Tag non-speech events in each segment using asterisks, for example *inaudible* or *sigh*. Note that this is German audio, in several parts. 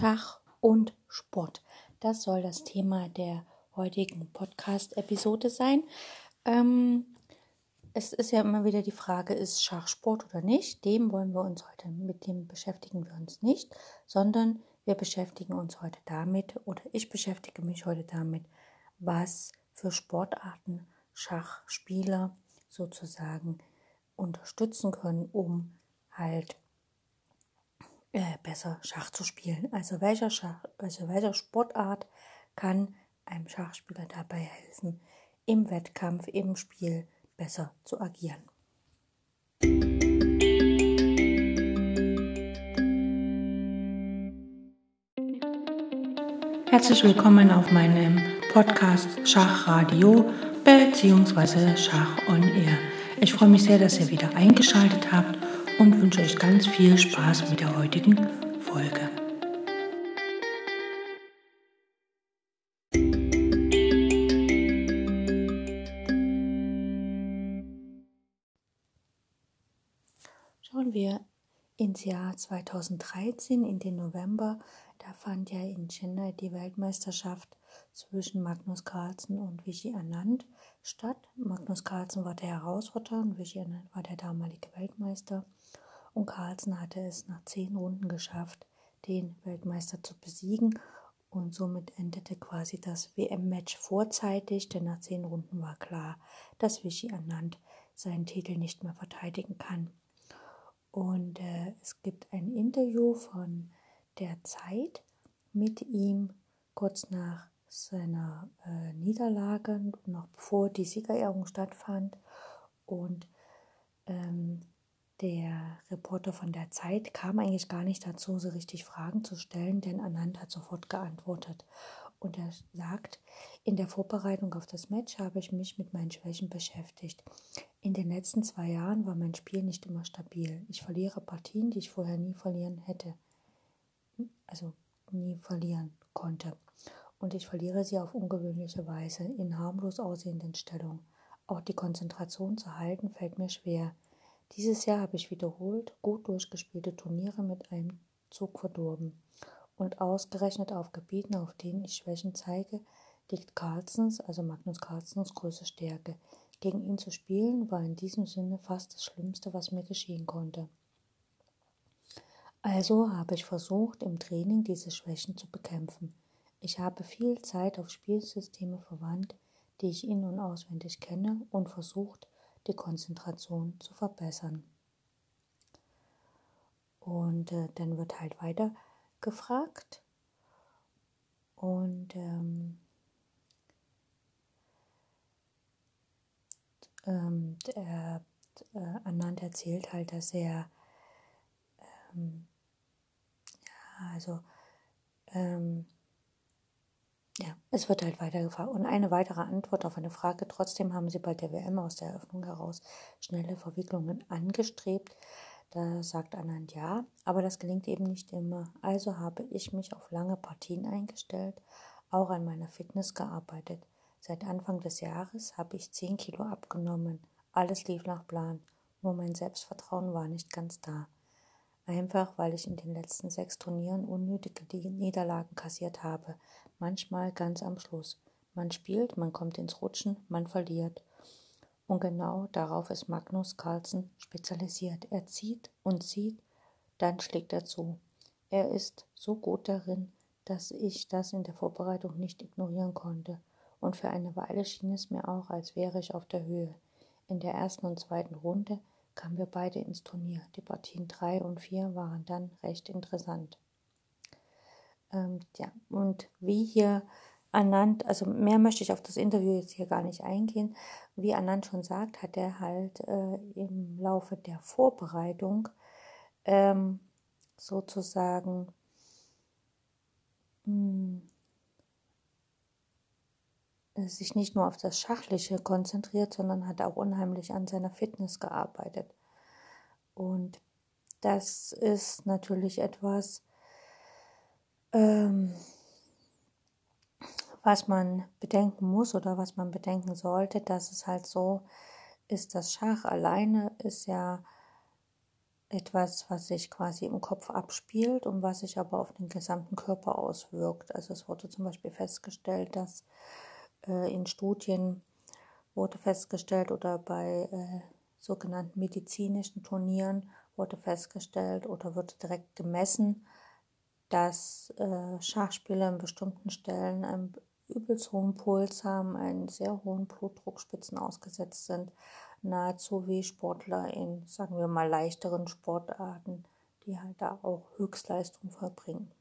Schach und Sport. Das soll das Thema der heutigen Podcast-Episode sein. Ähm, es ist ja immer wieder die Frage, ist Schach Sport oder nicht? Dem wollen wir uns heute, mit dem beschäftigen wir uns nicht, sondern wir beschäftigen uns heute damit oder ich beschäftige mich heute damit, was für Sportarten Schachspieler sozusagen unterstützen können, um halt äh, besser Schach zu spielen. Also welcher, Schach, also welcher Sportart kann einem Schachspieler dabei helfen, im Wettkampf, im Spiel besser zu agieren. Herzlich willkommen auf meinem Podcast Schachradio bzw. Schach on Air. Ich freue mich sehr, dass ihr wieder eingeschaltet habt und wünsche euch ganz viel Spaß mit der heutigen Folge. Schauen wir ins Jahr 2013, in den November. Da fand ja in Chennai die Weltmeisterschaft zwischen Magnus Carlsen und Vichy Anand statt. Magnus Carlsen war der Herausforderer und Vichy Anand war der damalige Weltmeister und Carlsen hatte es nach zehn Runden geschafft, den Weltmeister zu besiegen und somit endete quasi das WM-Match vorzeitig, denn nach zehn Runden war klar, dass Vichy Anand seinen Titel nicht mehr verteidigen kann. Und äh, es gibt ein Interview von der Zeit mit ihm kurz nach seiner äh, Niederlage, noch bevor die Siegerehrung stattfand. Und ähm, der Reporter von der Zeit kam eigentlich gar nicht dazu, so richtig Fragen zu stellen, denn Anand hat sofort geantwortet. Und er sagt, in der Vorbereitung auf das Match habe ich mich mit meinen Schwächen beschäftigt. In den letzten zwei Jahren war mein Spiel nicht immer stabil. Ich verliere Partien, die ich vorher nie verlieren hätte. Also nie verlieren konnte. Und ich verliere sie auf ungewöhnliche Weise, in harmlos aussehenden Stellungen. Auch die Konzentration zu halten fällt mir schwer. Dieses Jahr habe ich wiederholt gut durchgespielte Turniere mit einem Zug verdorben. Und ausgerechnet auf Gebieten, auf denen ich Schwächen zeige, liegt Carlsens, also Magnus Carlsens, große Stärke. Gegen ihn zu spielen war in diesem Sinne fast das Schlimmste, was mir geschehen konnte. Also habe ich versucht, im Training diese Schwächen zu bekämpfen. Ich habe viel Zeit auf Spielsysteme verwandt, die ich in- und auswendig kenne, und versucht, die Konzentration zu verbessern. Und äh, dann wird halt weiter gefragt. Und ähm, ähm, der, äh, Anand erzählt halt, dass er, ähm, ja, also, ähm, ja, es wird halt weiter gefragt. Und eine weitere Antwort auf eine Frage. Trotzdem haben sie bei der WM aus der Eröffnung heraus schnelle Verwicklungen angestrebt. Da sagt Anand ja, aber das gelingt eben nicht immer. Also habe ich mich auf lange Partien eingestellt, auch an meiner Fitness gearbeitet. Seit Anfang des Jahres habe ich 10 Kilo abgenommen. Alles lief nach Plan. Nur mein Selbstvertrauen war nicht ganz da. Einfach weil ich in den letzten sechs Turnieren unnötige Niederlagen kassiert habe, manchmal ganz am Schluss. Man spielt, man kommt ins Rutschen, man verliert. Und genau darauf ist Magnus Carlsen spezialisiert. Er zieht und zieht, dann schlägt er zu. Er ist so gut darin, dass ich das in der Vorbereitung nicht ignorieren konnte. Und für eine Weile schien es mir auch, als wäre ich auf der Höhe. In der ersten und zweiten Runde kamen wir beide ins Turnier. Die Partien 3 und 4 waren dann recht interessant. Ähm, ja, und wie hier Anand, also mehr möchte ich auf das Interview jetzt hier gar nicht eingehen. Wie Anand schon sagt, hat er halt äh, im Laufe der Vorbereitung ähm, sozusagen hm, sich nicht nur auf das Schachliche konzentriert, sondern hat auch unheimlich an seiner Fitness gearbeitet. Und das ist natürlich etwas, ähm, was man bedenken muss oder was man bedenken sollte, dass es halt so ist, das Schach alleine ist ja etwas, was sich quasi im Kopf abspielt und was sich aber auf den gesamten Körper auswirkt. Also es wurde zum Beispiel festgestellt, dass äh, in Studien wurde festgestellt oder bei äh, sogenannten medizinischen Turnieren wurde festgestellt oder wird direkt gemessen, dass äh, Schachspieler an bestimmten Stellen einen übelst hohen Puls haben, einen sehr hohen Blutdruckspitzen ausgesetzt sind, nahezu wie Sportler in, sagen wir mal, leichteren Sportarten, die halt da auch Höchstleistung vollbringen.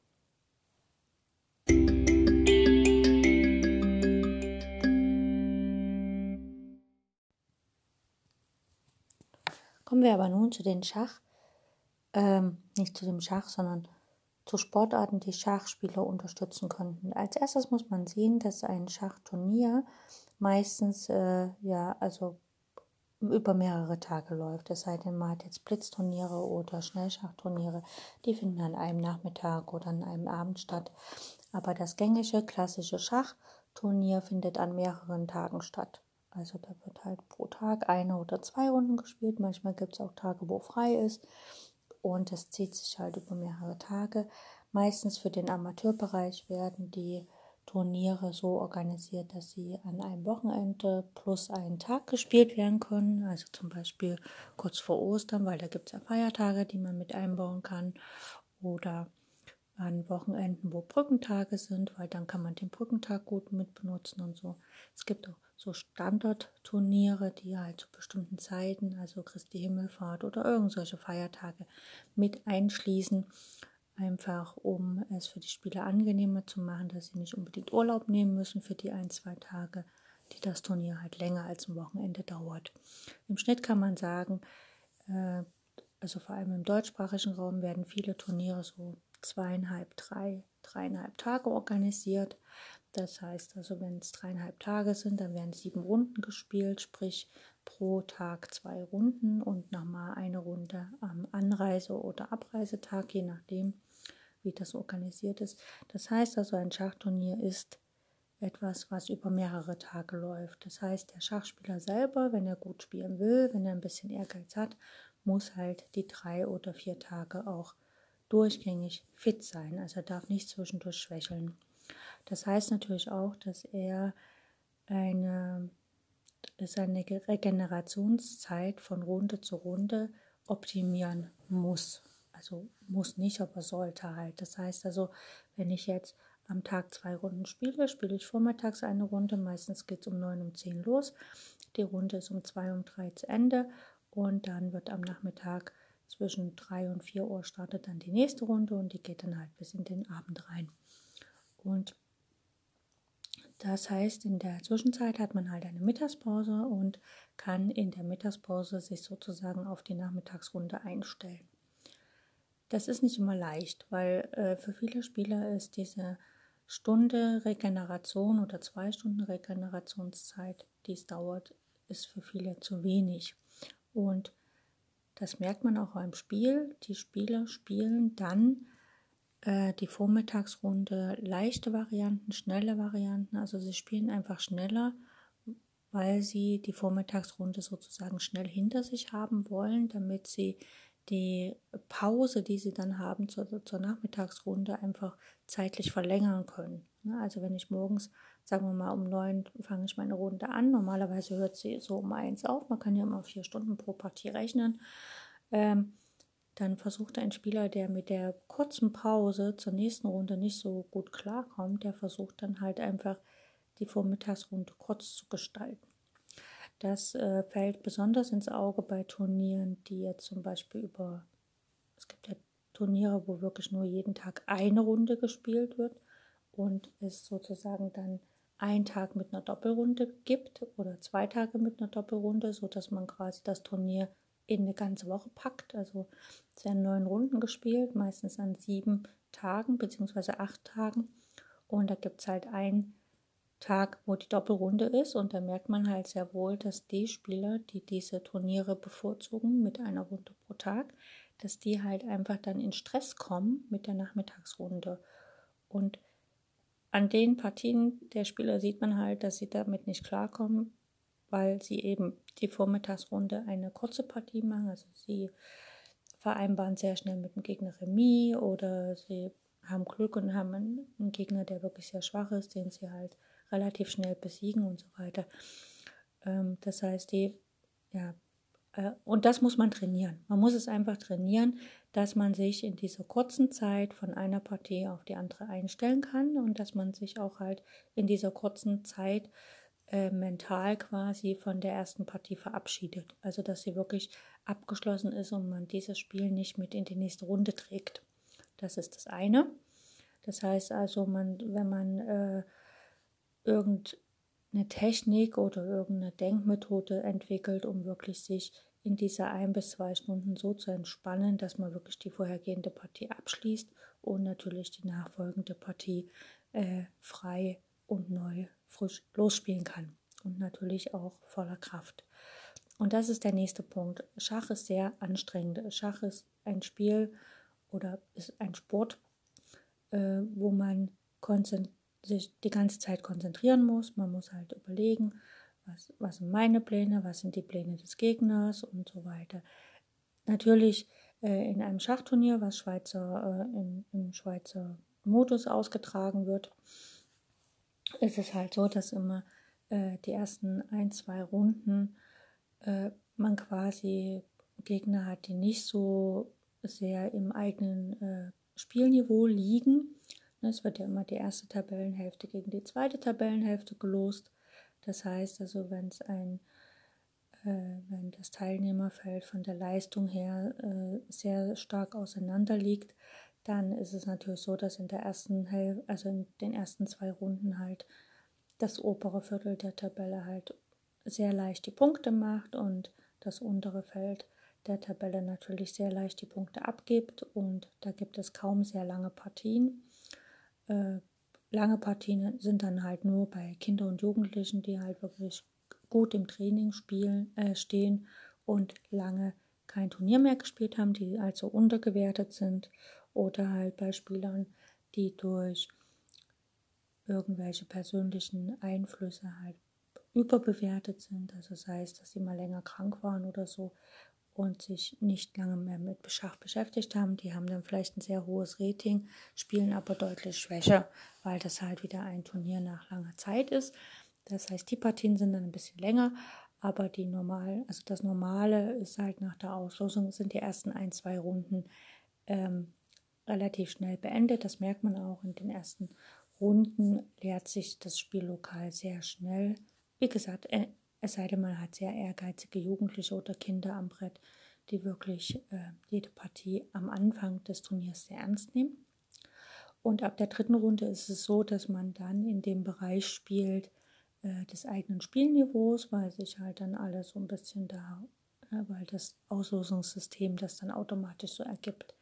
Kommen wir aber nun zu den Schach, ähm, nicht zu dem Schach, sondern zu Sportarten, die Schachspieler unterstützen könnten. Als erstes muss man sehen, dass ein Schachturnier meistens äh, ja also über mehrere Tage läuft. Es sei denn, man hat jetzt Blitzturniere oder Schnellschachturniere, die finden an einem Nachmittag oder an einem Abend statt. Aber das gängige klassische Schachturnier findet an mehreren Tagen statt. Also da wird halt pro Tag eine oder zwei Runden gespielt. Manchmal gibt es auch Tage, wo frei ist und es zieht sich halt über mehrere Tage. Meistens für den Amateurbereich werden die Turniere so organisiert, dass sie an einem Wochenende plus einen Tag gespielt werden können. Also zum Beispiel kurz vor Ostern, weil da gibt es ja Feiertage, die man mit einbauen kann. Oder an Wochenenden, wo Brückentage sind, weil dann kann man den Brückentag gut mit benutzen und so. Es gibt auch so Standardturniere, die halt zu bestimmten Zeiten, also Christi Himmelfahrt oder irgendwelche Feiertage mit einschließen, einfach um es für die Spieler angenehmer zu machen, dass sie nicht unbedingt Urlaub nehmen müssen für die ein, zwei Tage, die das Turnier halt länger als ein Wochenende dauert. Im Schnitt kann man sagen, äh, also vor allem im deutschsprachigen Raum werden viele Turniere so zweieinhalb, drei, dreieinhalb Tage organisiert. Das heißt also, wenn es dreieinhalb Tage sind, dann werden sieben Runden gespielt, sprich pro Tag zwei Runden und nochmal eine Runde am Anreise- oder Abreisetag, je nachdem, wie das organisiert ist. Das heißt also, ein Schachturnier ist etwas, was über mehrere Tage läuft. Das heißt, der Schachspieler selber, wenn er gut spielen will, wenn er ein bisschen Ehrgeiz hat, muss halt die drei oder vier Tage auch durchgängig fit sein. Also er darf nicht zwischendurch schwächeln. Das heißt natürlich auch, dass er eine, seine Regenerationszeit von Runde zu Runde optimieren muss. Also muss nicht, aber sollte halt. Das heißt also, wenn ich jetzt am Tag zwei Runden spiele, spiele ich vormittags eine Runde. Meistens geht es um neun um zehn los. Die Runde ist um zwei um drei zu Ende und dann wird am Nachmittag zwischen drei und vier Uhr startet dann die nächste Runde und die geht dann halt bis in den Abend rein. Und das heißt, in der Zwischenzeit hat man halt eine Mittagspause und kann in der Mittagspause sich sozusagen auf die Nachmittagsrunde einstellen. Das ist nicht immer leicht, weil äh, für viele Spieler ist diese Stunde Regeneration oder zwei Stunden Regenerationszeit, die es dauert, ist für viele zu wenig. Und das merkt man auch beim Spiel. Die Spieler spielen dann äh, die Vormittagsrunde leichte Varianten, schnelle Varianten. Also sie spielen einfach schneller, weil sie die Vormittagsrunde sozusagen schnell hinter sich haben wollen, damit sie die Pause, die sie dann haben zur, zur Nachmittagsrunde, einfach zeitlich verlängern können. Ne, also wenn ich morgens, sagen wir mal um neun, fange ich meine Runde an. Normalerweise hört sie so um eins auf. Man kann ja immer vier Stunden pro Partie rechnen. Ähm, dann versucht ein Spieler, der mit der kurzen Pause zur nächsten Runde nicht so gut klarkommt, der versucht dann halt einfach die Vormittagsrunde kurz zu gestalten. Das äh, fällt besonders ins Auge bei Turnieren, die jetzt zum Beispiel über, es gibt ja Turniere, wo wirklich nur jeden Tag eine Runde gespielt wird und es sozusagen dann einen Tag mit einer Doppelrunde gibt oder zwei Tage mit einer Doppelrunde, sodass man quasi das Turnier in eine ganze Woche packt. Also es werden neun Runden gespielt, meistens an sieben Tagen bzw. acht Tagen. Und da gibt es halt einen Tag, wo die Doppelrunde ist. Und da merkt man halt sehr wohl, dass die Spieler, die diese Turniere bevorzugen mit einer Runde pro Tag, dass die halt einfach dann in Stress kommen mit der Nachmittagsrunde. Und an den Partien der Spieler sieht man halt, dass sie damit nicht klarkommen, weil sie eben die Vormittagsrunde eine kurze Partie machen. Also sie vereinbaren sehr schnell mit dem Gegner Remis oder sie haben Glück und haben einen, Gegner, der wirklich sehr schwach ist, den sie halt relativ schnell besiegen und so weiter. Ähm, das heißt, die, ja, äh, und das muss man trainieren. Man muss es einfach trainieren, dass man sich in dieser kurzen Zeit von einer Partie auf die andere einstellen kann und dass man sich auch halt in dieser kurzen Zeit äh, mental quasi von der ersten Partie verabschiedet. Also dass sie wirklich abgeschlossen ist und man dieses Spiel nicht mit in die nächste Runde trägt. Das ist das eine. Das heißt also, man, wenn man äh, irgendeine Technik oder irgendeine Denkmethode entwickelt, um wirklich sich in dieser ein bis zwei Stunden so zu entspannen, dass man wirklich die vorhergehende Partie abschließt und natürlich die nachfolgende Partie äh, frei und neu frisch losspielen kann und natürlich auch voller Kraft. Und das ist der nächste Punkt. Schach ist sehr anstrengend. Schach ist ein Spiel oder ist ein Sport, äh, wo man sich die ganze Zeit konzentrieren muss. Man muss halt überlegen, was, was sind meine Pläne, was sind die Pläne des Gegners und so weiter. Natürlich äh, in einem Schachturnier, was Schweizer, äh, in, im Schweizer Modus ausgetragen wird, ist es halt so, dass immer äh, die ersten ein, zwei Runden äh, man quasi Gegner hat, die nicht so sehr im eigenen äh, Spielniveau liegen. Es wird ja immer die erste Tabellenhälfte gegen die zweite Tabellenhälfte gelost. Das heißt also, wenn es ein äh, wenn das Teilnehmerfeld von der Leistung her äh, sehr stark auseinander liegt, dann ist es natürlich so, dass in der ersten Hälfte, also in den ersten zwei Runden halt das obere Viertel der Tabelle halt sehr leicht die Punkte macht und das untere Feld der Tabelle natürlich sehr leicht die Punkte abgibt und da gibt es kaum sehr lange Partien. Äh, lange Partien sind dann halt nur bei Kindern und Jugendlichen, die halt wirklich gut im Training spielen, äh, stehen und lange kein Turnier mehr gespielt haben, die also untergewertet sind oder halt bei Spielern, die durch irgendwelche persönlichen Einflüsse halt überbewertet sind. Also sei es, dass sie mal länger krank waren oder so und sich nicht lange mehr mit Schach beschäftigt haben. Die haben dann vielleicht ein sehr hohes Rating, spielen aber deutlich schwächer, weil das halt wieder ein Turnier nach langer Zeit ist. Das heißt, die Partien sind dann ein bisschen länger, aber die normal, also das Normale ist halt nach der Auslosung sind die ersten ein, zwei Runden ähm, relativ schnell beendet. Das merkt man auch in den ersten Runden leert sich das Spiellokal sehr schnell. Wie gesagt, äh, es sei denn, man hat sehr ehrgeizige Jugendliche oder Kinder am Brett, die wirklich äh, jede Partie am Anfang des Turniers sehr ernst nehmen. Und ab der dritten Runde ist es so, dass man dann in dem Bereich spielt äh, des eigenen Spielniveaus, weil sich halt dann alles so ein bisschen da, äh, weil das Auslosungssystem das dann automatisch so ergibt.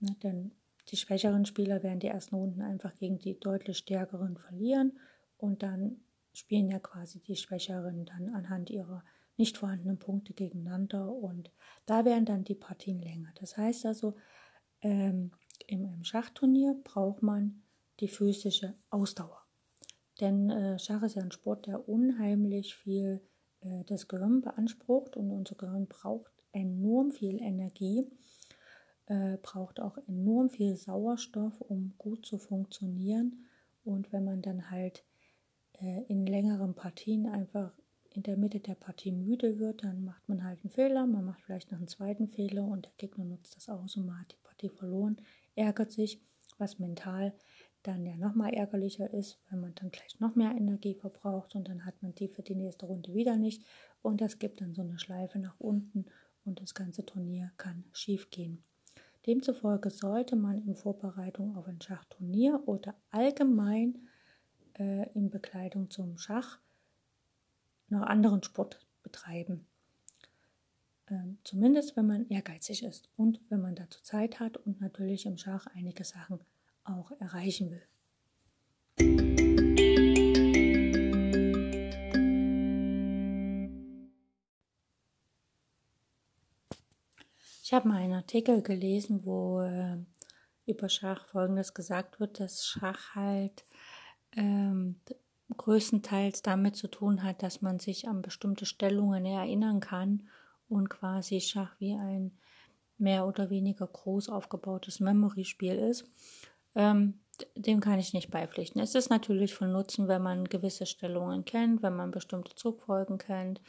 Ne, denn die schwächeren Spieler werden die ersten Runden einfach gegen die deutlich stärkeren verlieren und dann spielen ja quasi die Schwächeren dann anhand ihrer nicht vorhandenen Punkte gegeneinander und da werden dann die Partien länger. Das heißt also, ähm, im, Schachturnier braucht man die physische Ausdauer. Denn äh, Schach ist ja ein Sport, der unheimlich viel äh, das Gehirn beansprucht und unser Gehirn braucht enorm viel Energie äh, braucht auch enorm viel Sauerstoff, um gut zu funktionieren. Und wenn man dann halt äh, in längeren Partien einfach in der Mitte der Partie müde wird, dann macht man halt einen Fehler, man macht vielleicht noch einen zweiten Fehler und der Gegner nutzt das aus und man hat die Partie verloren, ärgert sich, was mental dann ja nochmal ärgerlicher ist, wenn man dann gleich noch mehr Energie verbraucht und dann hat man die für die nächste Runde wieder nicht und das gibt dann so eine Schleife nach unten und das ganze Turnier kann schief gehen. Demzufolge sollte man in Vorbereitung auf ein Schachturnier oder allgemein äh, in Bekleidung zum Schach noch anderen Sport betreiben. Ähm, zumindest wenn man ehrgeizig ist und wenn man dazu Zeit hat und natürlich im Schach einige Sachen auch erreichen will. Ich habe mal einen Artikel gelesen, wo äh, über Schach Folgendes gesagt wird, dass Schach halt ähm, größtenteils damit zu tun hat, dass man sich an bestimmte Stellungen erinnern kann und quasi Schach wie ein mehr oder weniger groß aufgebautes Memory-Spiel ist, ähm, dem kann ich nicht beipflichten. Es ist natürlich von Nutzen, wenn man gewisse Stellungen kennt, wenn man bestimmte Zugfolgen kennt.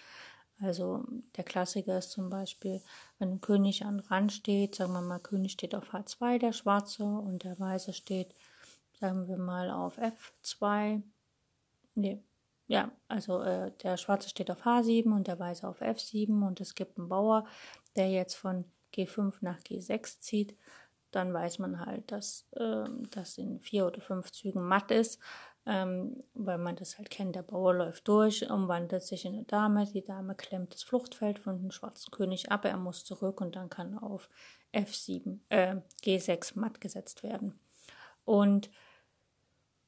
Also der Klassiker ist zum Beispiel, wenn ein König an Rand steht, sagen wir mal, König steht auf H2, der Schwarze, und der Weiße steht, sagen wir mal, auf F2. Nee, ja, also äh, der Schwarze steht auf H7 und der Weiße auf F7 und es gibt einen Bauer, der jetzt von G5 nach G6 zieht, dann weiß man halt, dass äh, das in vier oder fünf Zügen matt ist, ähm, weil man das halt kennt. Der Bauer läuft durch, umwandelt sich in eine Dame, die Dame klemmt das Fluchtfeld von dem schwarzen König ab, er muss zurück und dann kann auf F7, äh, G6 matt gesetzt werden. Und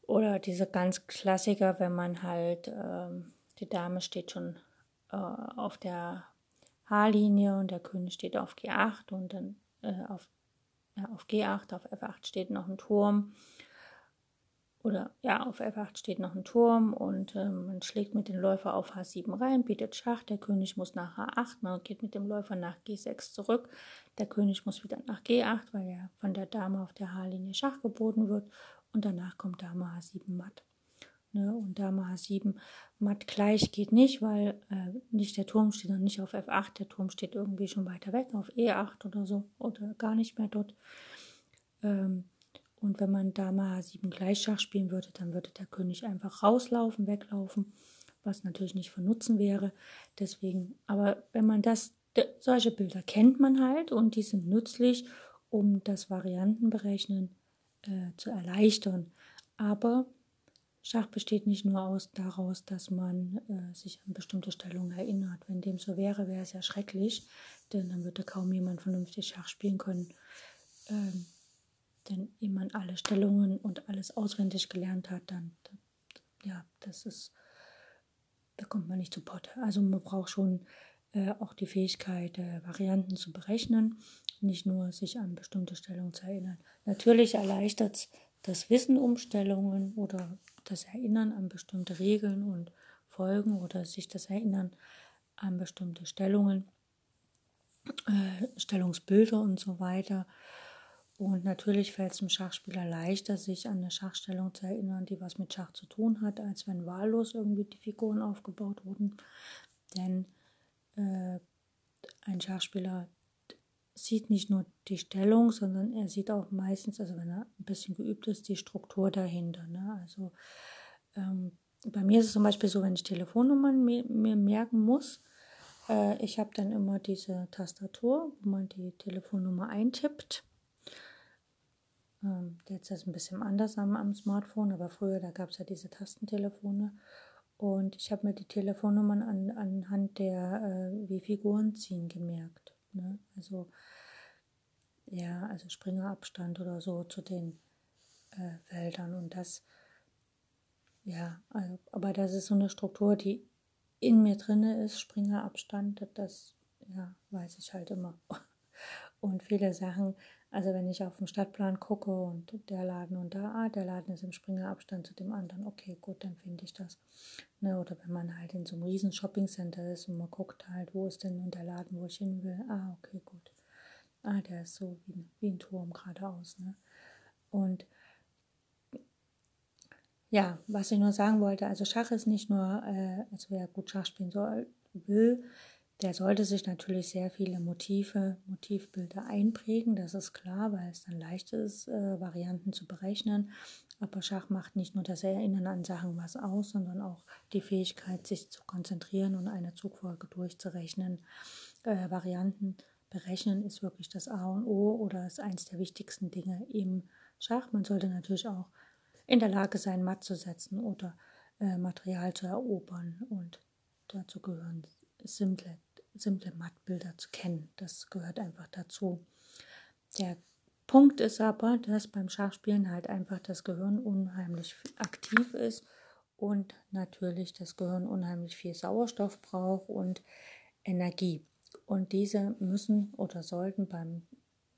oder diese ganz Klassiker, wenn man halt, ähm, die Dame steht schon äh, auf der H-Linie und der König steht auf G8 und dann äh, auf, ja, auf G8, auf F8 steht noch ein Turm. Oder ja, auf F8 steht noch ein Turm und äh, man schlägt mit dem Läufer auf H7 rein, bietet Schach, der König muss nach H8, man geht mit dem Läufer nach G6 zurück, der König muss wieder nach G8, weil er von der Dame auf der H-Linie Schach geboten wird und danach kommt Dame H7 matt. Ne? Und Dame H7 matt gleich geht nicht, weil äh, nicht der Turm steht noch nicht auf F8, der Turm steht irgendwie schon weiter weg, auf E8 oder so oder gar nicht mehr dort. Ähm, und wenn man Dame H7 gleich Schach spielen würde, dann würde der König einfach rauslaufen, weglaufen, was natürlich nicht von Nutzen wäre. Deswegen, aber wenn man das, solche Bilder kennt man halt und die sind nützlich, um das Variantenberechnen äh, zu erleichtern. Aber Schach besteht nicht nur aus daraus, dass man äh, sich an bestimmte Stellungen erinnert. Wenn dem so wäre, wäre es ja schrecklich, denn dann würde kaum jemand vernünftig Schach spielen können. Ähm, denn ehe man alle Stellungen und alles auswendig gelernt hat, dann, dann ja, das ist, da kommt man nicht zu Potte. Also man braucht schon äh, auch die Fähigkeit, äh, Varianten zu berechnen, nicht nur sich an bestimmte Stellungen zu erinnern. Natürlich erleichtert es das Wissen um Stellungen oder das Erinnern an bestimmte Regeln und Folgen oder sich das Erinnern an bestimmte Stellungen, äh, Stellungsbilder und so weiter. Und natürlich fällt es dem Schachspieler leichter, sich an eine Schachstellung zu erinnern, die was mit Schach zu tun hat, als wenn wahllos irgendwie die Figuren aufgebaut wurden. Denn äh, ein Schachspieler sieht nicht nur die Stellung, sondern er sieht auch meistens, also wenn er ein bisschen geübt ist, die Struktur dahinter. Ne? Also ähm, bei mir ist es zum Beispiel so, wenn ich Telefonnummern mir, mir merken muss, äh, ich habe dann immer diese Tastatur, wo man die Telefonnummer eintippt. Ähm, jetzt ist es ein bisschen anders am, am Smartphone, aber früher, da gab es ja diese Tastentelefone. Und ich habe mir die Telefonnummern an, anhand der äh, wie Figuren ziehen gemerkt. Ne? Also ja, also Springerabstand oder so zu den äh, Feldern. Und das, ja, also, aber das ist so eine Struktur, die in mir drinne ist, Springerabstand, das, ja, weiß ich halt immer. *laughs* Und viele Sachen, also wenn ich auf den Stadtplan gucke und der Laden und da, ah, der Laden ist im Springerabstand zu dem anderen, okay, gut, dann finde ich das. Ne, oder wenn man halt in so einem riesen Shoppingcenter ist und man guckt halt, wo ist denn der Laden, wo ich hin will, ah, okay, gut. Ah, der ist so wie, wie ein Turm geradeaus. Ne? Und ja, was ich nur sagen wollte, also Schach ist nicht nur, äh, also wer gut Schach spielen soll, will, der sollte sich natürlich sehr viele Motive, Motivbilder einprägen, das ist klar, weil es dann leicht ist, äh, Varianten zu berechnen. Aber Schach macht nicht nur das Erinnern an Sachen was aus, sondern auch die Fähigkeit, sich zu konzentrieren und eine Zugfolge durchzurechnen. Äh, Varianten berechnen ist wirklich das A und O oder ist eines der wichtigsten Dinge im Schach. Man sollte natürlich auch in der Lage sein, Matt zu setzen oder äh, Material zu erobern und dazu gehören simple simple Mattbilder zu kennen. Das gehört einfach dazu. Der Punkt ist aber, dass beim Schachspielen halt einfach das Gehirn unheimlich aktiv ist und natürlich das Gehirn unheimlich viel Sauerstoff braucht und Energie. Und diese müssen oder sollten beim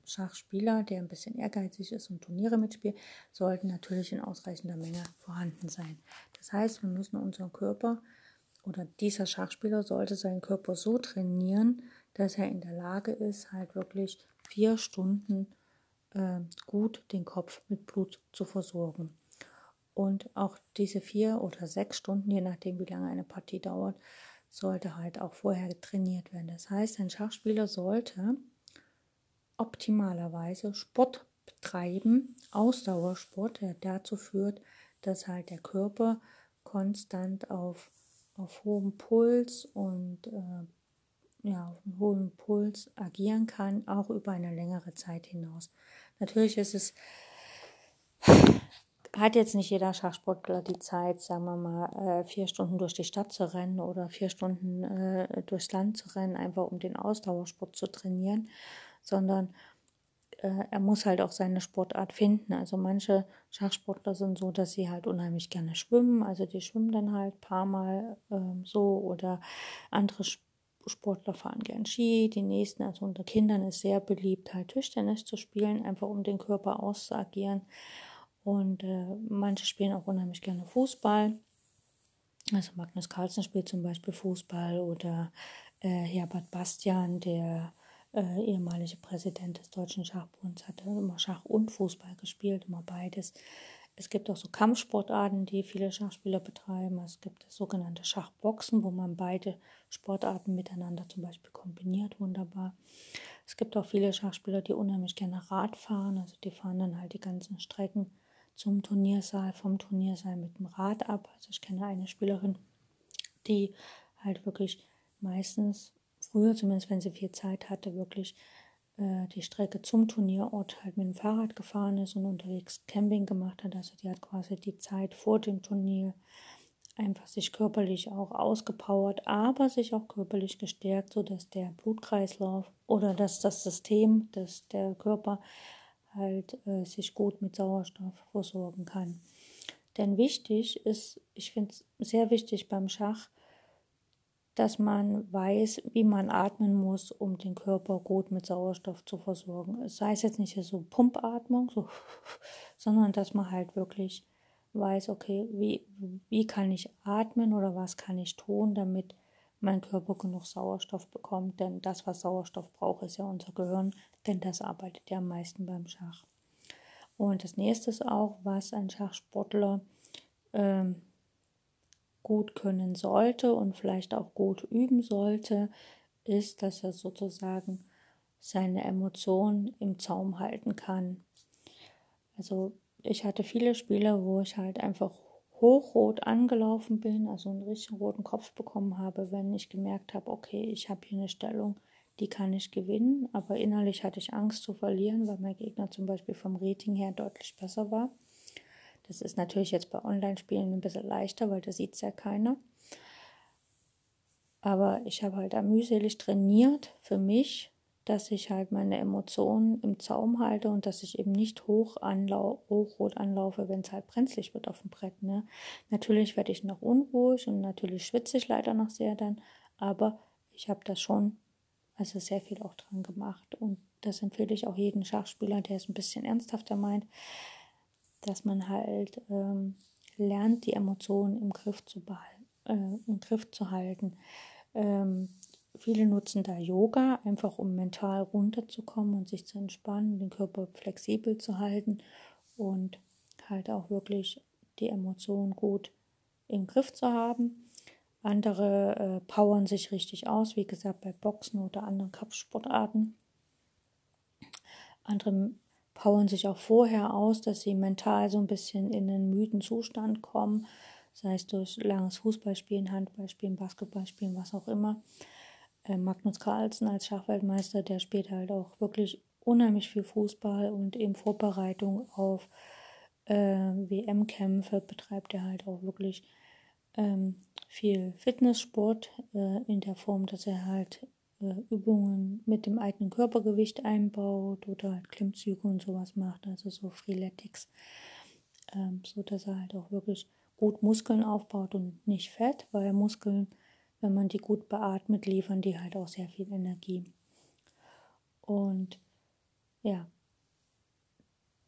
Schachspieler, der ein bisschen ehrgeizig ist und Turniere mitspielt, sollten natürlich in ausreichender Menge vorhanden sein. Das heißt, wir müssen unseren Körper oder dieser Schachspieler sollte seinen Körper so trainieren, dass er in der Lage ist, halt wirklich vier Stunden äh, gut den Kopf mit Blut zu versorgen. Und auch diese vier oder sechs Stunden, je nachdem wie lange eine Partie dauert, sollte halt auch vorher trainiert werden. Das heißt, ein Schachspieler sollte optimalerweise Sport betreiben, Ausdauersport, der dazu führt, dass halt der Körper konstant auf, auf hohem Puls und äh, ja, auf hohen Puls agieren kann, auch über eine längere Zeit hinaus. Natürlich ist es, hat jetzt nicht jeder Schachsportler die Zeit, sagen wir mal, äh, vier Stunden durch die Stadt zu rennen oder vier Stunden äh, durchs Land zu rennen, einfach um den Ausdauersport zu trainieren, sondern äh, er muss halt auch seine Sportart finden. Also manche Schachsportler sind so, dass sie halt unheimlich gerne schwimmen. Also die schwimmen dann halt ein paar Mal ähm, so oder andere Sportler fahren gern Ski. Die nächsten, also unter Kindern ist sehr beliebt, halt Tischtennis zu spielen, einfach um den Körper auszuagieren. Und äh, manche spielen auch unheimlich gerne Fußball. Also Magnus Carlsen spielt zum Beispiel Fußball oder äh, Herbert Bastian, der äh, ehemalige Präsident des Deutschen Schachbunds, hat immer Schach und Fußball gespielt, immer beides. Es gibt auch so Kampfsportarten, die viele Schachspieler betreiben. Es gibt sogenannte Schachboxen, wo man beide Sportarten miteinander zum Beispiel kombiniert, wunderbar. Es gibt auch viele Schachspieler, die unheimlich gerne Rad fahren. Also die fahren dann halt die ganzen Strecken zum Turniersaal, vom Turniersaal mit dem Rad ab. Also ich kenne eine Spielerin, die halt wirklich meistens früher, zumindest wenn sie viel Zeit hatte, wirklich äh, die Strecke zum Turnierort halt mit dem Fahrrad gefahren ist und unterwegs Camping gemacht hat. Also die hat quasi die Zeit vor dem Turnier einfach sich körperlich auch ausgepowert, aber sich auch körperlich gestärkt, sodass der Blutkreislauf oder dass das System, dass der Körper halt äh, sich gut mit Sauerstoff versorgen kann. Denn wichtig ist, ich finde es sehr wichtig beim Schach, dass man weiß, wie man atmen muss, um den Körper gut mit Sauerstoff zu versorgen. Es sei es jetzt nicht so Pumpatmung, so, *laughs* sondern dass man halt wirklich weiß, okay, wie, wie kann ich atmen oder was kann ich tun, damit mein Körper genug Sauerstoff bekommt. Denn das, was Sauerstoff braucht, ist ja unser Gehirn, denn das arbeitet ja am meisten beim Schach. Und das nächste ist auch, was ein Schachsportler ähm, gut können sollte und vielleicht auch gut üben sollte, ist, dass er sozusagen seine Emotionen im Zaum halten kann. Also ich hatte viele Spiele, wo ich halt einfach hochrot angelaufen bin, also einen richtig roten Kopf bekommen habe, wenn ich gemerkt habe, okay, ich habe hier eine Stellung, die kann ich gewinnen, aber innerlich hatte ich Angst zu verlieren, weil mein Gegner zum Beispiel vom Rating her deutlich besser war. Das ist natürlich jetzt bei Online-Spielen ein bisschen leichter, weil da sieht es ja keiner. Aber ich habe halt da mühselig trainiert für mich, dass ich halt meine Emotionen im Zaum halte und dass ich eben nicht hoch anlau hochrot anlaufe, wenn es halt brenzlig wird auf dem Brett. Ne? Natürlich werde ich noch unruhig und natürlich schwitze ich leider noch sehr dann, aber ich habe da schon also sehr viel auch dran gemacht und das empfehle ich auch jedem Schachspieler, der es ein bisschen ernsthafter meint, dass man halt ähm, lernt, die Emotionen im Griff zu behalten, äh, im Griff zu halten. Ähm, viele nutzen da Yoga, einfach um mental runterzukommen und sich zu entspannen, den Körper flexibel zu halten und halt auch wirklich die Emotionen gut im Griff zu haben. Andere äh, powern sich richtig aus, wie gesagt, bei Boxen oder anderen Kampfsportarten. Andere powern sich auch vorher aus, dass sie mental so ein bisschen in einen müden Zustand kommen, sei es durch langes Fußballspielen, Handballspielen, Basketballspielen, was auch immer. Äh, Magnus Carlsen als Schachweltmeister, der spielt halt auch wirklich unheimlich viel Fußball und in Vorbereitung auf äh, WM-Kämpfe betreibt er halt auch wirklich ähm, viel Fitnesssport äh, in der Form, dass er halt Übungen mit dem eigenen Körpergewicht einbaut oder halt Klimmzüge und sowas macht, also so Freeletics, ähm, so dass er halt auch wirklich gut Muskeln aufbaut und nicht Fett, weil Muskeln, wenn man die gut beatmet, liefern die halt auch sehr viel Energie. Und ja,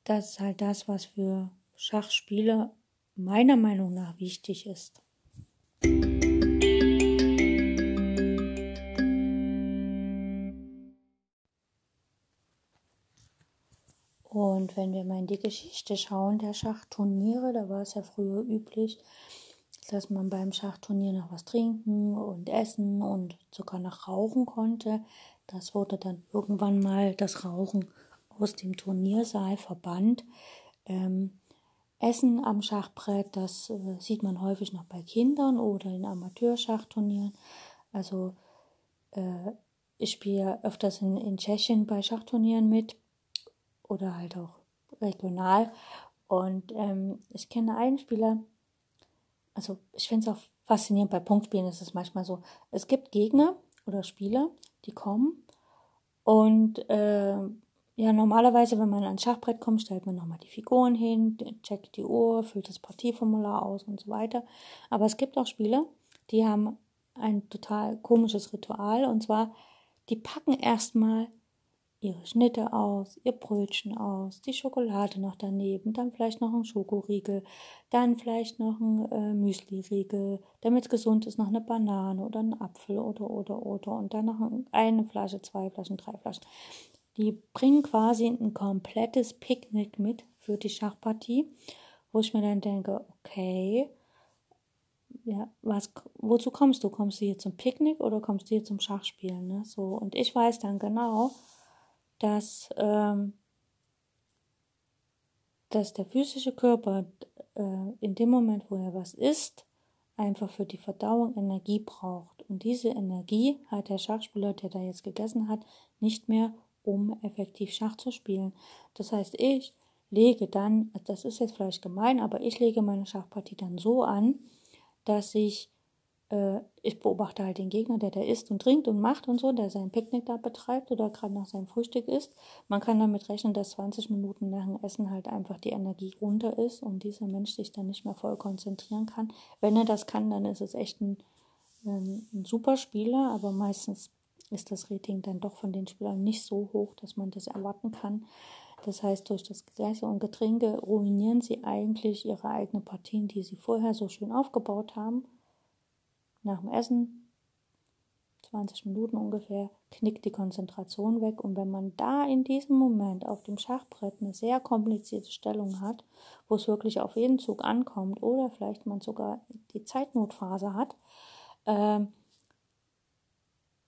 das ist halt das, was für Schachspieler meiner Meinung nach wichtig ist. Und wenn wir mal in die Geschichte schauen, der Schachturniere, da war es ja früher üblich, dass man beim Schachturnier noch was trinken und essen und sogar noch rauchen konnte. Das wurde dann irgendwann mal das Rauchen aus dem Turniersaal verbannt. Ähm, Essen am Schachbrett, das äh, sieht man häufig noch bei Kindern oder in Amateurschachturnieren. Also äh, ich spiele öfters in, in Tschechien bei Schachturnieren mit oder halt auch regional. Und ähm, ich kenne einen Spieler, also ich finde es auch faszinierend, bei Punktspielen ist es manchmal so, es gibt Gegner oder Spieler, die kommen und äh, ja, normalerweise, wenn man ans Schachbrett kommt, stellt man nochmal die Figuren hin, checkt die Uhr, füllt das Partieformular aus und so weiter. Aber es gibt auch Spieler, die haben ein total komisches Ritual und zwar, die packen erstmal ihre Schnitte aus, ihr Brötchen aus, die Schokolade noch daneben, dann vielleicht noch ein Schokoriegel, dann vielleicht noch ein äh, Müsli-Riegel, damit es gesund ist, noch eine Banane oder ein Apfel oder oder oder und dann noch eine Flasche, zwei Flaschen, drei Flaschen. Die bringen quasi ein komplettes Picknick mit für die Schachpartie, wo ich mir dann denke, okay, ja, was, wozu kommst du? Kommst du hier zum Picknick oder kommst du hier zum Schachspielen? Ne? So, und ich weiß dann genau, dass, ähm, dass der physische Körper äh, in dem Moment, wo er was isst, einfach für die Verdauung Energie braucht. Und diese Energie hat der Schachspieler, der da jetzt gegessen hat, nicht mehr, um effektiv Schach zu spielen. Das heißt, ich lege dann, das ist jetzt vielleicht gemein, aber ich lege meine Schachpartie dann so an, dass ich äh, ich beobachte halt den Gegner, der da isst und trinkt und macht und so, der sein Picknick da betreibt oder gerade nach seinem Frühstück isst. Man kann damit rechnen, dass 20 Minuten nach dem Essen halt einfach die Energie runter ist und dieser Mensch sich dann nicht mehr voll konzentrieren kann. Wenn er das kann, dann ist es echt ein, ähm, ein super Spieler, aber meistens ist das Rating dann doch von den Spielern nicht so hoch, dass man das erwarten kann. Das heißt, durch das Gesäße und Getränke ruinieren sie eigentlich ihre eigenen Partien, die sie vorher so schön aufgebaut haben nach dem Essen, 20 Minuten ungefähr, knickt die Konzentration weg. Und wenn man da in diesem Moment auf dem Schachbrett eine sehr komplizierte Stellung hat, wo es wirklich auf jeden Zug ankommt oder vielleicht man sogar die Zeitnotphase hat, äh,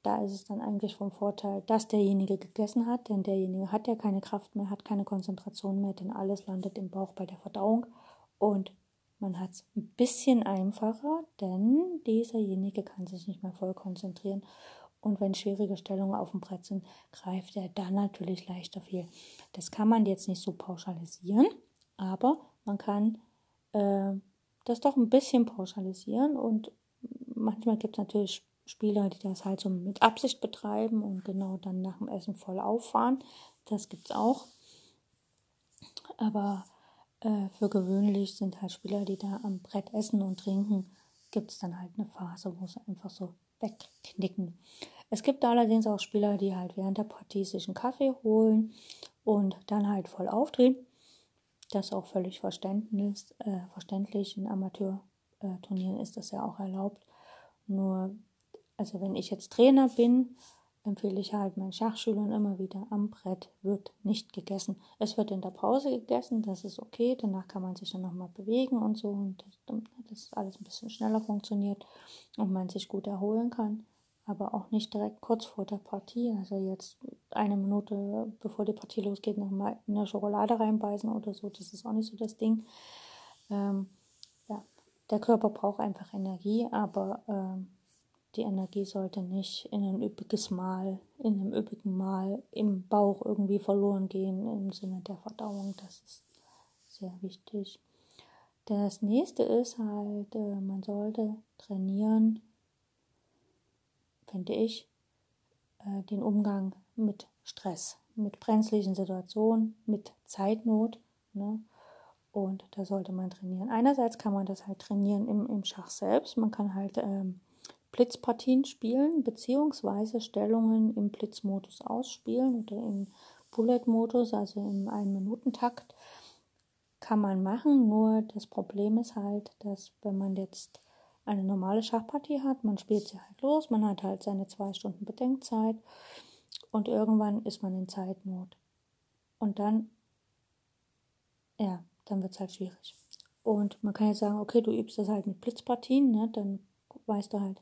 da ist es dann eigentlich vom Vorteil, dass derjenige gegessen hat, denn derjenige hat ja keine Kraft mehr, hat keine Konzentration mehr, denn alles landet im Bauch bei der Verdauung und man hat es ein bisschen einfacher, denn dieserjenige kann sich nicht mehr voll konzentrieren. Und wenn schwierige Stellungen auf dem Brett sind, greift er dann natürlich leichter viel. Das kann man jetzt nicht so pauschalisieren, aber man kann äh, das doch ein bisschen pauschalisieren. Und manchmal gibt es natürlich Spieler, die das halt so mit Absicht betreiben und genau dann nach dem Essen voll auffahren. Das gibt es auch. Aber äh, für gewöhnlich sind halt Spieler, die da am Brett essen und trinken, gibt es dann halt eine Phase, wo sie einfach so wegknicken. Es gibt allerdings auch Spieler, die halt während der Partie sich einen Kaffee holen und dann halt voll aufdrehen. Das ist auch völlig verständlich. Äh, verständlich. In Amateurturnieren ist das ja auch erlaubt. Nur, also wenn ich jetzt Trainer bin empfehle ich halt meinen Schachschülern immer wieder, am Brett wird nicht gegessen. Es wird in der Pause gegessen, das ist okay, danach kann man sich dann nochmal bewegen und so und das alles ein bisschen schneller funktioniert und man sich gut erholen kann. Aber auch nicht direkt kurz vor der Partie, also jetzt eine Minute bevor die Partie losgeht, nochmal in eine Schokolade reinbeißen oder so, das ist auch nicht so das Ding. Ähm, ja, der Körper braucht einfach Energie, aber ähm, die Energie sollte nicht in ein üppiges Mal, in einem üppigen Mal im Bauch irgendwie verloren gehen im Sinne der Verdauung. Das ist sehr wichtig. Das nächste ist halt, äh, man sollte trainieren, finde ich, äh, den Umgang mit Stress, mit brenzlichen Situationen, mit Zeitnot. Ne? Und da sollte man trainieren. Einerseits kann man das halt trainieren im, im Schach selbst. Man kann halt ähm, Blitzpartien spielen, beziehungsweise Stellungen im Blitzmodus ausspielen oder im Bullet-Modus, also im Ein-Minuten-Takt, kann man machen. Nur das Problem ist halt, dass wenn man jetzt eine normale Schachpartie hat, man spielt sie halt los, man hat halt seine zwei Stunden Bedenkzeit und irgendwann ist man in Zeitnot. Und dann ja, dann wird es halt schwierig. Und man kann jetzt sagen, okay, du übst das halt mit Blitzpartien, ne? dann weißt du halt.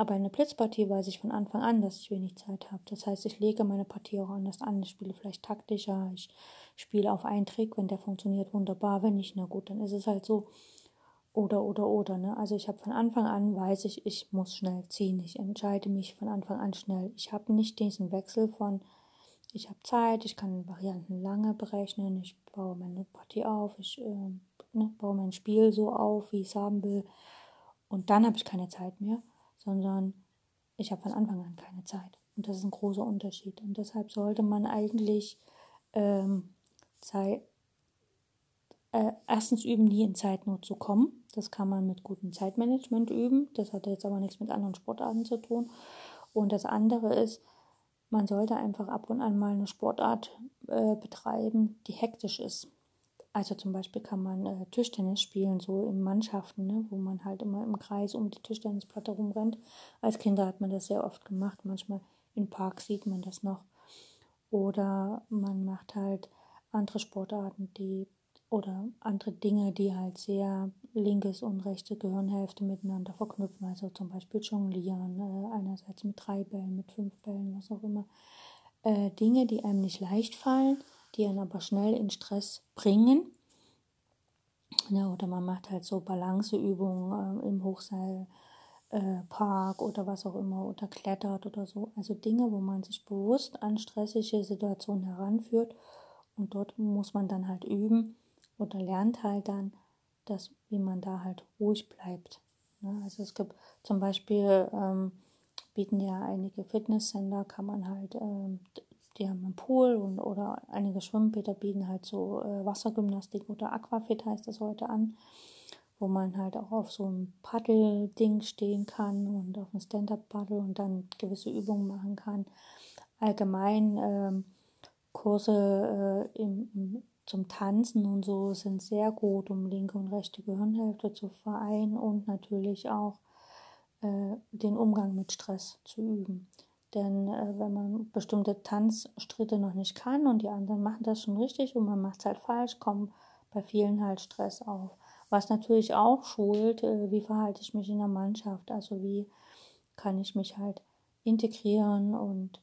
Aber in einer Blitzpartie weiß ich von Anfang an, dass ich wenig Zeit habe. Das heißt, ich lege meine Partie auch anders an. Ich spiele vielleicht taktischer, ich spiele auf einen Trick, wenn der funktioniert, wunderbar. Wenn nicht, na gut, dann ist es halt so. Oder, oder, oder. Ne? Also ich habe von Anfang an, weiß ich, ich muss schnell ziehen. Ich entscheide mich von Anfang an schnell. Ich habe nicht diesen Wechsel von, ich habe Zeit, ich kann Varianten lange berechnen, ich baue meine Partie auf, ich äh, ne, baue mein Spiel so auf, wie ich es haben will. Und dann habe ich keine Zeit mehr, sondern ich habe von Anfang an keine Zeit. Und das ist ein großer Unterschied. Und deshalb sollte man eigentlich ähm, Zeit, äh, erstens üben, nie in Zeitnot zu kommen. Das kann man mit gutem Zeitmanagement üben. Das hat jetzt aber nichts mit anderen Sportarten zu tun. Und das andere ist, man sollte einfach ab und an mal eine Sportart äh, betreiben, die hektisch ist. Also zum Beispiel kann man äh, Tischtennis spielen, so in Mannschaften, ne, wo man halt immer im Kreis um die Tischtennisplatte rumrennt. Als Kinder hat man das sehr oft gemacht. Manchmal im Park sieht man das noch. Oder man macht halt andere Sportarten, die oder andere Dinge, die halt sehr linkes und rechte Gehirnhälfte miteinander verknüpfen. Also zum Beispiel Jonglieren, äh, einerseits mit drei Bällen, mit fünf Bällen, was auch immer. Äh, Dinge, die einem nicht leicht fallen, die einen aber schnell in Stress bringen. Ja, oder man macht halt so Balanceübungen äh, im Hochseilpark äh, oder was auch immer oder klettert oder so. Also Dinge, wo man sich bewusst an stressige Situationen heranführt und dort muss man dann halt üben oder lernt halt dann, dass, wie man da halt ruhig bleibt. Ne? Also es gibt zum Beispiel, ähm, bieten ja einige Fitnesscenter, kann man halt ähm, die haben einen Pool und, oder einige Schwimmbäder bieten halt so äh, Wassergymnastik oder Aquafit heißt das heute an, wo man halt auch auf so einem Paddel-Ding stehen kann und auf einem Stand-Up-Paddle und dann gewisse Übungen machen kann. Allgemein ähm, Kurse äh, im, im, zum Tanzen und so sind sehr gut, um linke und rechte Gehirnhälfte zu vereinen und natürlich auch äh, den Umgang mit Stress zu üben. Denn äh, wenn man bestimmte Tanzstritte noch nicht kann und die anderen machen das schon richtig und man macht es halt falsch, kommt bei vielen halt Stress auf. Was natürlich auch schult, äh, wie verhalte ich mich in der Mannschaft, also wie kann ich mich halt integrieren und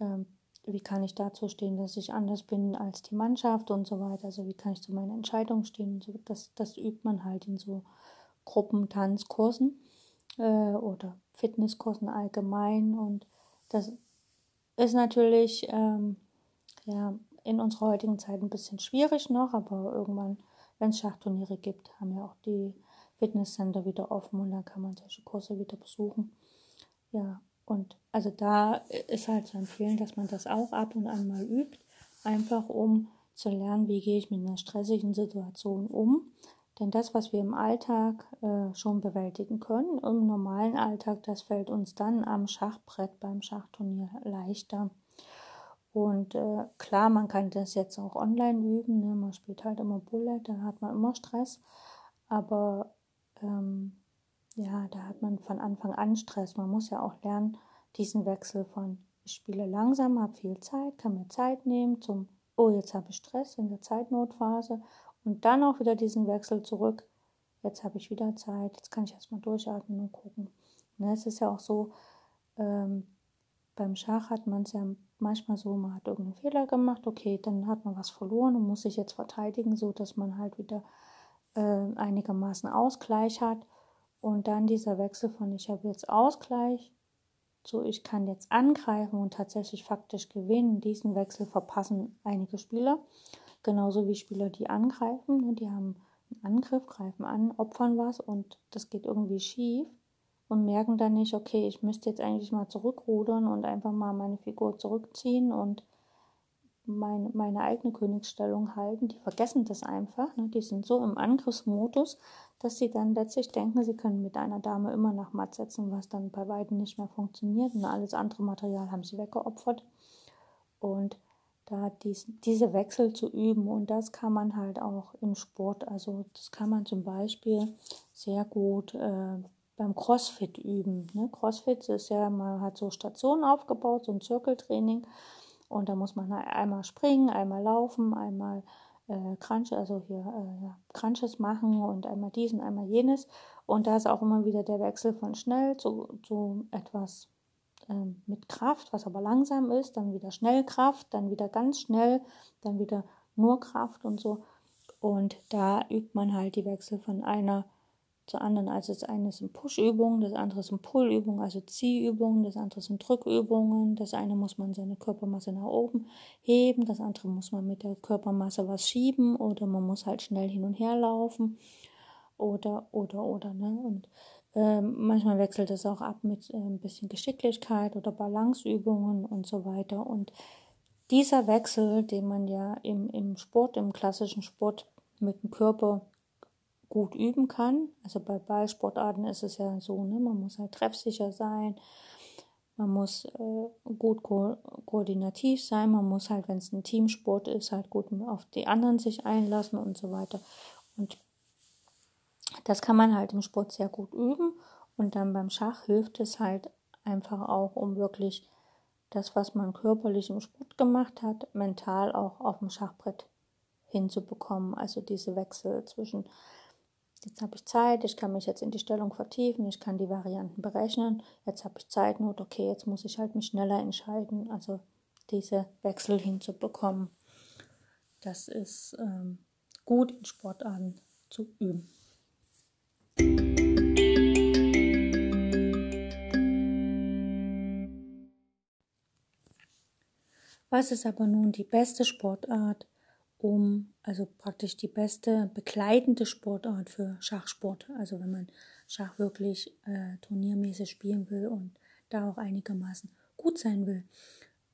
ähm, wie kann ich dazu stehen, dass ich anders bin als die Mannschaft und so weiter. Also wie kann ich zu meinen Entscheidungen stehen. So, das, das übt man halt in so Gruppentanzkursen äh, oder Fitnesskursen allgemein und das ist natürlich ähm, ja, in unserer heutigen Zeit ein bisschen schwierig noch, aber irgendwann, wenn es Schachturniere gibt, haben ja auch die Fitnesscenter wieder offen und dann kann man solche Kurse wieder besuchen. Ja, und also da ist halt zu empfehlen, dass man das auch ab und an mal übt, einfach um zu lernen, wie gehe ich mit einer stressigen Situation um. Denn das, was wir im Alltag äh, schon bewältigen können, im normalen Alltag, das fällt uns dann am Schachbrett beim Schachturnier leichter. Und äh, klar, man kann das jetzt auch online üben. Ne? Man spielt halt immer Bullet, da hat man immer Stress. Aber ähm, ja, da hat man von Anfang an Stress. Man muss ja auch lernen, diesen Wechsel von ich spiele langsam, habe viel Zeit, kann mir Zeit nehmen zum oh, jetzt habe ich Stress in der Zeitnotphase und dann auch wieder diesen Wechsel zurück. Jetzt habe ich wieder Zeit, jetzt kann ich erstmal durchatmen und gucken. Ne, es ist ja auch so, ähm, beim Schach hat man es ja manchmal so, man hat irgendeinen Fehler gemacht, okay, dann hat man was verloren und muss sich jetzt verteidigen, so dass man halt wieder äh, einigermaßen Ausgleich hat. Und dann dieser Wechsel von ich habe jetzt Ausgleich zu ich kann jetzt angreifen und tatsächlich faktisch gewinnen. Diesen Wechsel verpassen einige Spieler. Genauso wie Spieler, die angreifen, ne, die haben einen Angriff, greifen an, opfern was und das geht irgendwie schief und merken dann nicht, okay, ich müsste jetzt eigentlich mal zurückrudern und einfach mal meine Figur zurückziehen und meine, meine eigene Königsstellung halten. Die vergessen das einfach. Ne? Die sind so im Angriffsmodus, dass sie dann letztlich denken, sie können mit einer Dame immer nach Matt setzen, was dann bei weitem nicht mehr funktioniert. Und alles andere Material haben sie weggeopfert. Und da dies, diese Wechsel zu üben und das kann man halt auch im Sport, also das kann man zum Beispiel sehr gut äh, beim Crossfit üben. Ne? Crossfit ist ja, man hat so Stationen aufgebaut, so ein Zirkeltraining und da muss man halt einmal springen, einmal laufen, einmal äh, Crunch, also hier äh, Crunches machen und einmal dies und einmal jenes. Und da ist auch immer wieder der Wechsel von schnell zu, zu etwas ähm, mit Kraft, was aber langsam ist, dann wieder Schnellkraft, dann wieder ganz schnell, dann wieder nur Kraft und so. Und da übt man halt die Wechsel von einer zur anderen. Also das eine sind Push-Übungen, das andere sind Pull-Übungen, also Ziehübungen, das andere sind Drückübungen. Das eine muss man seine Körpermasse nach oben heben, das andere muss man mit der Körpermasse was schieben oder man muss halt schnell hin und her laufen oder, oder, oder. Ne? Und äh, manchmal wechselt es auch ab mit äh, ein bisschen Geschicklichkeit oder Balanceübungen und so weiter. Und dieser Wechsel, den man ja im, im Sport, im klassischen Sport mit dem Körper gut üben kann. Also bei Ballsportarten ist es ja so, ne, man muss halt treffsicher sein, man muss äh, gut ko koordinativ sein, man muss halt, wenn es ein Teamsport ist, halt gut auf die anderen sich einlassen und so weiter. Und das kann man halt im Sport sehr gut üben und dann beim Schach hilft es halt einfach auch, um wirklich das, was man körperlich im Sport gemacht hat, mental auch auf dem Schachbrett hinzubekommen. Also diese Wechsel zwischen Jetzt habe ich Zeit, ich kann mich jetzt in die Stellung vertiefen, ich kann die Varianten berechnen. Jetzt habe ich Zeitnot, okay, jetzt muss ich halt mich schneller entscheiden. Also diese Wechsel hinzubekommen, das ist ähm, gut in Sportarten zu üben. Was ist aber nun die beste Sportart um, also praktisch die beste begleitende Sportart für Schachsport. Also wenn man Schach wirklich äh, turniermäßig spielen will und da auch einigermaßen gut sein will.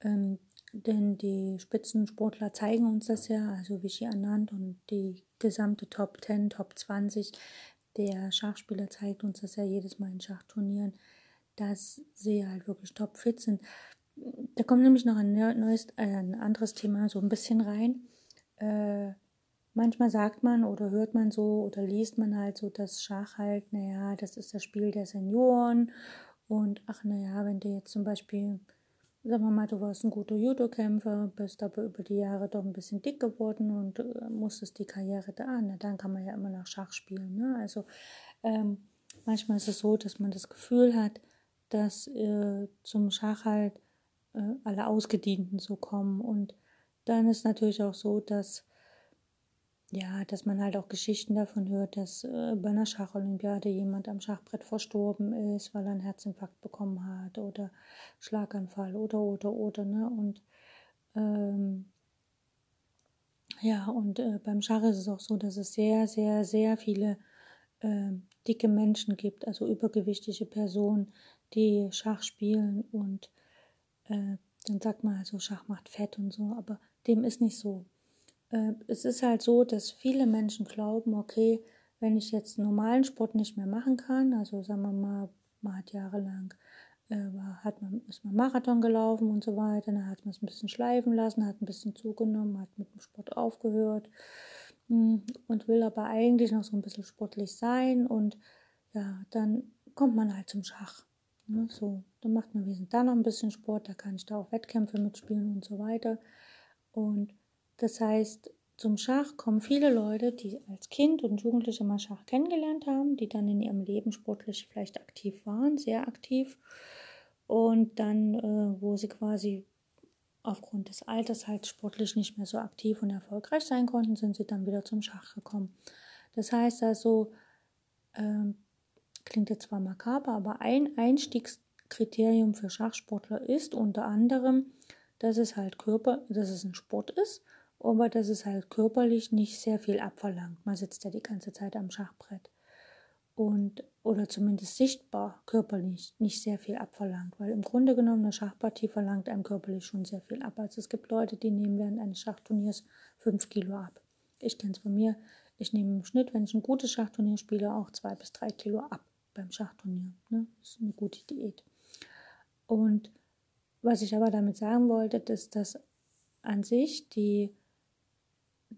Ähm, denn die Spitzensportler zeigen uns das ja, also Vichy Anand und die gesamte Top 10, Top 20 der Schachspieler zeigt uns das ja jedes Mal in Schachturnieren, dass sie halt wirklich topfit sind. Da kommt nämlich noch ein neues, äh, ein anderes Thema so ein bisschen rein äh, manchmal sagt man oder hört man so oder liest man halt so, dass Schach halt, naja, das ist das Spiel der Senioren und ach naja, wenn du jetzt zum Beispiel, sagen wir mal, du warst ein guter Judo-Kämpfer, bist aber über die Jahre doch ein bisschen dick geworden und äh, musstest die Karriere da an, na, dann kann man ja immer noch Schach spielen. Ne? Also ähm, manchmal ist es so, dass man das Gefühl hat, dass äh, zum Schach halt äh, alle Ausgedienten so kommen und dann ist natürlich auch so, dass ja, dass man halt auch Geschichten davon hört, dass äh, bei einer Schacholympiade jemand am Schachbrett verstorben ist, weil er einen Herzinfarkt bekommen hat oder Schlaganfall oder oder oder ne und ähm, ja und äh, beim Schach ist es auch so, dass es sehr sehr sehr viele äh, dicke Menschen gibt, also übergewichtige Personen, die Schach spielen und äh, dann sagt man also Schach macht Fett und so, aber dem ist nicht so. Äh, es ist halt so, dass viele Menschen glauben, okay, wenn ich jetzt normalen Sport nicht mehr machen kann, also sagen wir mal, man hat jahrelang äh, hat man, ist man Marathon gelaufen und so weiter, dann hat man es ein bisschen schleifen lassen, hat ein bisschen zugenommen, hat mit dem Sport aufgehört hm, und will aber eigentlich noch so ein bisschen sportlich sein und ja, dann kommt man halt zum Schach. Ne, so, dann macht man, sind da noch ein bisschen Sport, da kann ich da auch Wettkämpfe mitspielen und so weiter. Und das heißt, zum Schach kommen viele Leute, die als Kind und Jugendliche mal Schach kennengelernt haben, die dann in ihrem Leben sportlich vielleicht aktiv waren, sehr aktiv. Und dann, äh, wo sie quasi aufgrund des Alters halt sportlich nicht mehr so aktiv und erfolgreich sein konnten, sind sie dann wieder zum Schach gekommen. Das heißt also, äh, klingt jetzt zwar makaber, aber ein Einstiegskriterium für Schachsportler ist unter anderem, dass es halt Körper, dass es ein Sport ist, aber dass es halt körperlich nicht sehr viel abverlangt. Man sitzt ja die ganze Zeit am Schachbrett. Und, oder zumindest sichtbar körperlich nicht sehr viel abverlangt, weil im Grunde genommen eine Schachpartie verlangt einem körperlich schon sehr viel ab. Also es gibt Leute, die nehmen während eines Schachturniers fünf Kilo ab. Ich kenne es von mir. Ich nehme im Schnitt, wenn ich ein gutes Schachturnier spiele, auch zwei bis drei Kilo ab beim Schachturnier. Ne? Das ist eine gute Diät. Und was ich aber damit sagen wollte, dass das an sich die,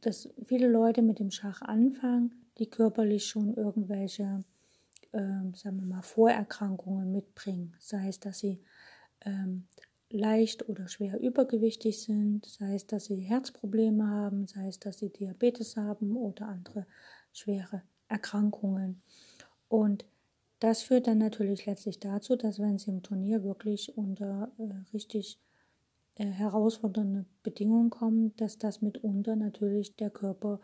dass viele Leute mit dem Schach anfangen, die körperlich schon irgendwelche, ähm, sagen wir mal, Vorerkrankungen mitbringen. Sei es, dass sie ähm, leicht oder schwer übergewichtig sind, sei es, dass sie Herzprobleme haben, sei es, dass sie Diabetes haben oder andere schwere Erkrankungen. Und das führt dann natürlich letztlich dazu, dass wenn sie im Turnier wirklich unter äh, richtig äh, herausfordernde Bedingungen kommen, dass das mitunter natürlich der Körper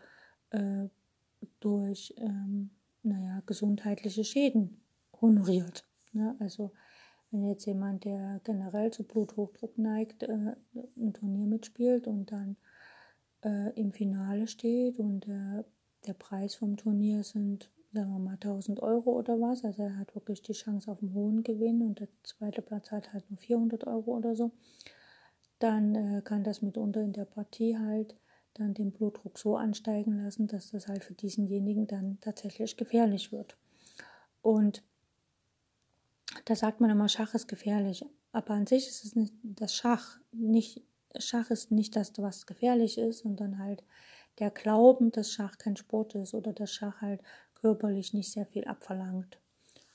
äh, durch ähm, naja, gesundheitliche Schäden honoriert. Ne? Also wenn jetzt jemand, der generell zu Bluthochdruck neigt, äh, ein Turnier mitspielt und dann äh, im Finale steht und äh, der Preis vom Turnier sind, sagen wir mal, 1000 Euro oder was, also er hat wirklich die Chance auf einen hohen Gewinn und der zweite Platz hat halt nur 400 Euro oder so, dann äh, kann das mitunter in der Partie halt dann den Blutdruck so ansteigen lassen, dass das halt für diesenjenigen dann tatsächlich gefährlich wird. Und da sagt man immer, Schach ist gefährlich. Aber an sich ist es nicht das Schach. Nicht, Schach ist nicht das, was gefährlich ist, sondern halt der Glauben, dass Schach kein Sport ist oder dass Schach halt körperlich nicht sehr viel abverlangt.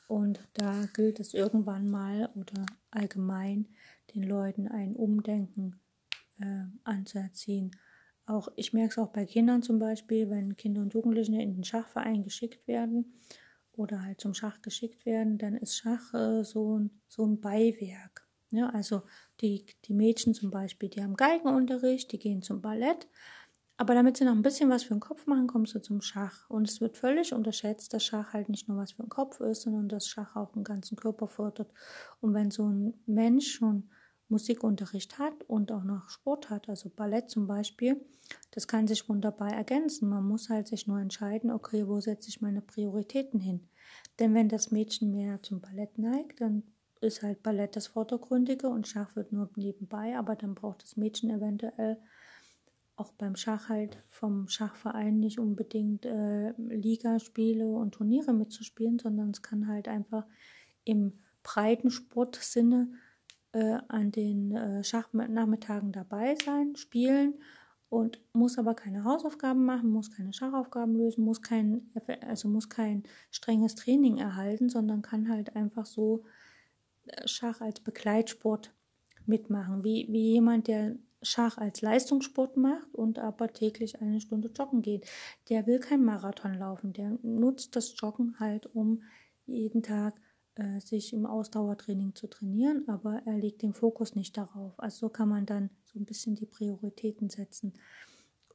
Und da gilt es irgendwann mal oder allgemein den Leuten ein Umdenken äh, anzuerziehen. Auch ich merke es auch bei Kindern zum Beispiel, wenn Kinder und Jugendliche in den Schachverein geschickt werden oder halt zum Schach geschickt werden, dann ist Schach äh, so, ein, so ein Beiwerk. Ja, also die, die Mädchen zum Beispiel, die haben Geigenunterricht, die gehen zum Ballett, aber damit sie noch ein bisschen was für den Kopf machen, kommst du zum Schach. Und es wird völlig unterschätzt, dass Schach halt nicht nur was für den Kopf ist, sondern dass Schach auch den ganzen Körper fördert. Und wenn so ein Mensch schon Musikunterricht hat und auch noch Sport hat, also Ballett zum Beispiel, das kann sich wunderbar ergänzen. Man muss halt sich nur entscheiden, okay, wo setze ich meine Prioritäten hin? Denn wenn das Mädchen mehr zum Ballett neigt, dann ist halt Ballett das Vordergründige und Schach wird nur nebenbei, aber dann braucht das Mädchen eventuell auch beim Schach halt vom Schachverein nicht unbedingt äh, Ligaspiele und Turniere mitzuspielen, sondern es kann halt einfach im breiten Sportsinne äh, an den äh, Schachnachmittagen dabei sein, spielen und muss aber keine Hausaufgaben machen, muss keine Schachaufgaben lösen, muss kein, also muss kein strenges Training erhalten, sondern kann halt einfach so äh, Schach als Begleitsport mitmachen, wie, wie jemand, der Schach als Leistungssport macht und aber täglich eine Stunde joggen geht. Der will kein Marathon laufen, der nutzt das Joggen halt, um jeden Tag äh, sich im Ausdauertraining zu trainieren, aber er legt den Fokus nicht darauf. Also so kann man dann so ein bisschen die Prioritäten setzen.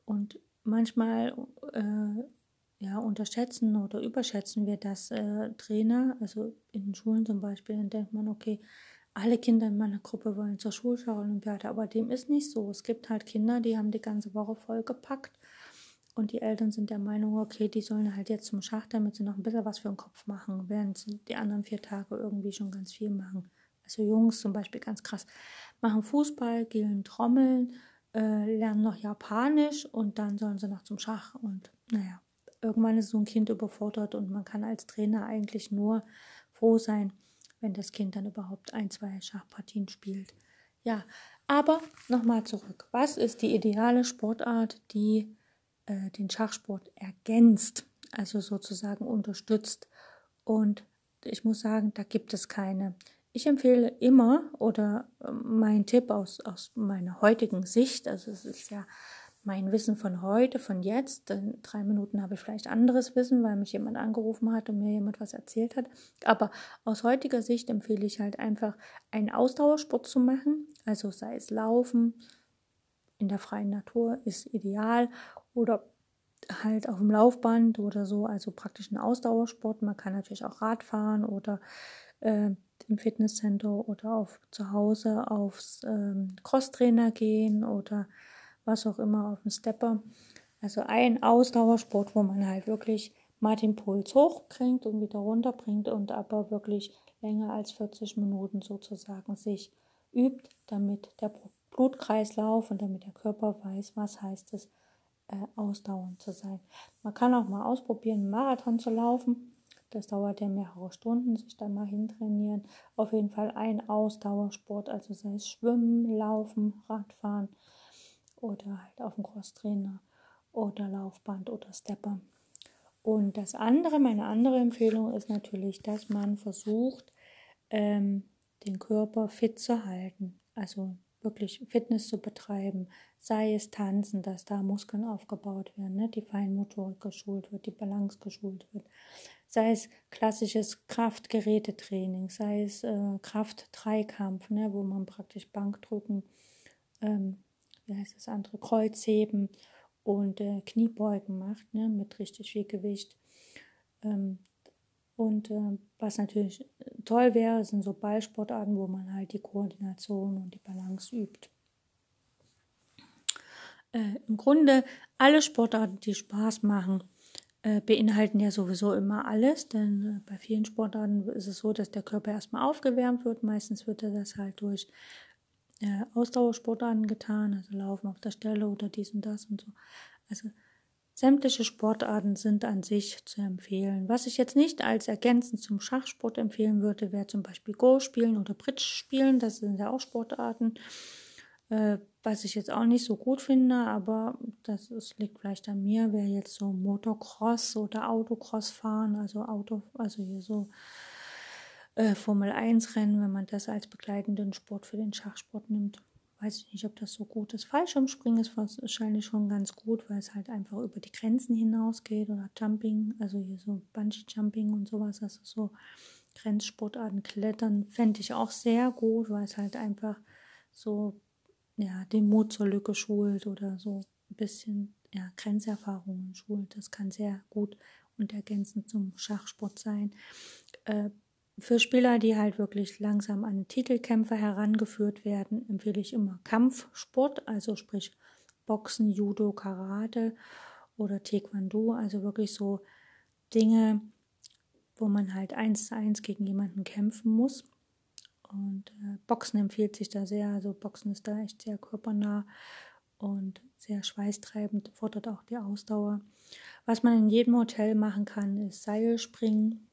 Und manchmal äh, ja, unterschätzen oder überschätzen wir das äh, Trainer, also in Schulen zum Beispiel, dann denkt man, okay, alle Kinder in meiner Gruppe wollen zur Schulschau-Olympiade, aber dem ist nicht so. Es gibt halt Kinder, die haben die ganze Woche vollgepackt und die Eltern sind der Meinung, okay, die sollen halt jetzt zum Schach, damit sie noch ein bisschen was für den Kopf machen, während sie die anderen vier Tage irgendwie schon ganz viel machen. Also Jungs zum Beispiel ganz krass, machen Fußball, gehen Trommeln, äh, lernen noch Japanisch und dann sollen sie noch zum Schach. Und naja, irgendwann ist so ein Kind überfordert und man kann als Trainer eigentlich nur froh sein, wenn das Kind dann überhaupt ein, zwei Schachpartien spielt. Ja, aber nochmal zurück. Was ist die ideale Sportart, die äh, den Schachsport ergänzt, also sozusagen unterstützt. Und ich muss sagen, da gibt es keine. Ich empfehle immer oder äh, mein Tipp aus, aus meiner heutigen Sicht, also es ist ja mein Wissen von heute, von jetzt. In drei Minuten habe ich vielleicht anderes Wissen, weil mich jemand angerufen hat und mir jemand was erzählt hat. Aber aus heutiger Sicht empfehle ich halt einfach, einen Ausdauersport zu machen. Also sei es Laufen in der freien Natur ist ideal oder halt auf dem Laufband oder so, also praktisch ein Ausdauersport. Man kann natürlich auch Radfahren oder äh, im Fitnesscenter oder auf zu Hause aufs ähm, Crosstrainer gehen oder was auch immer auf dem Stepper. Also ein Ausdauersport, wo man halt wirklich mal den Puls hochbringt und wieder runterbringt und aber wirklich länger als 40 Minuten sozusagen sich übt, damit der Blutkreislauf und damit der Körper weiß, was heißt es, äh, ausdauernd zu sein. Man kann auch mal ausprobieren, einen Marathon zu laufen. Das dauert ja mehrere Stunden, sich dann mal hintrainieren. Auf jeden Fall ein Ausdauersport, also sei es Schwimmen, Laufen, Radfahren oder halt auf dem Crosstrainer oder Laufband oder Stepper. Und das andere, meine andere Empfehlung ist natürlich, dass man versucht, ähm, den Körper fit zu halten. also wirklich Fitness zu betreiben, sei es Tanzen, dass da Muskeln aufgebaut werden, ne, die Feinmotorik geschult wird, die Balance geschult wird, sei es klassisches Kraftgerätetraining, sei es äh, Kraft-Dreikampf, ne, wo man praktisch Bankdrücken, ähm, wie heißt das andere, Kreuzheben und äh, Kniebeugen macht, ne, mit richtig viel Gewicht. Ähm, und äh, was natürlich toll wäre, sind so Ballsportarten, wo man halt die Koordination und die Balance übt. Äh, Im Grunde alle Sportarten, die Spaß machen, äh, beinhalten ja sowieso immer alles, denn äh, bei vielen Sportarten ist es so, dass der Körper erstmal aufgewärmt wird. Meistens wird er das halt durch äh, Ausdauersportarten getan, also Laufen auf der Stelle oder dies und das und so. Also Sämtliche Sportarten sind an sich zu empfehlen. Was ich jetzt nicht als ergänzend zum Schachsport empfehlen würde, wäre zum Beispiel Go spielen oder Bridge spielen. Das sind ja auch Sportarten, äh, was ich jetzt auch nicht so gut finde, aber das ist, liegt vielleicht an mir, wäre jetzt so Motocross oder Autocross fahren, also Auto, also hier so äh, Formel 1 Rennen, wenn man das als begleitenden Sport für den Schachsport nimmt weiß ich nicht, ob das so gut ist. Fallschirmspringen ist wahrscheinlich schon ganz gut, weil es halt einfach über die Grenzen hinausgeht oder Jumping, also hier so Bungee Jumping und sowas, also so Grenzsportarten, Klettern fände ich auch sehr gut, weil es halt einfach so ja, den Mut zur Lücke schult oder so ein bisschen ja, Grenzerfahrungen schult. Das kann sehr gut und ergänzend zum Schachsport sein. Äh, für Spieler, die halt wirklich langsam an Titelkämpfe herangeführt werden, empfehle ich immer Kampfsport, also sprich Boxen, Judo, Karate oder Taekwondo, also wirklich so Dinge, wo man halt eins zu eins gegen jemanden kämpfen muss. Und äh, Boxen empfiehlt sich da sehr, also Boxen ist da echt sehr körpernah und sehr schweißtreibend, fordert auch die Ausdauer. Was man in jedem Hotel machen kann, ist Seilspringen,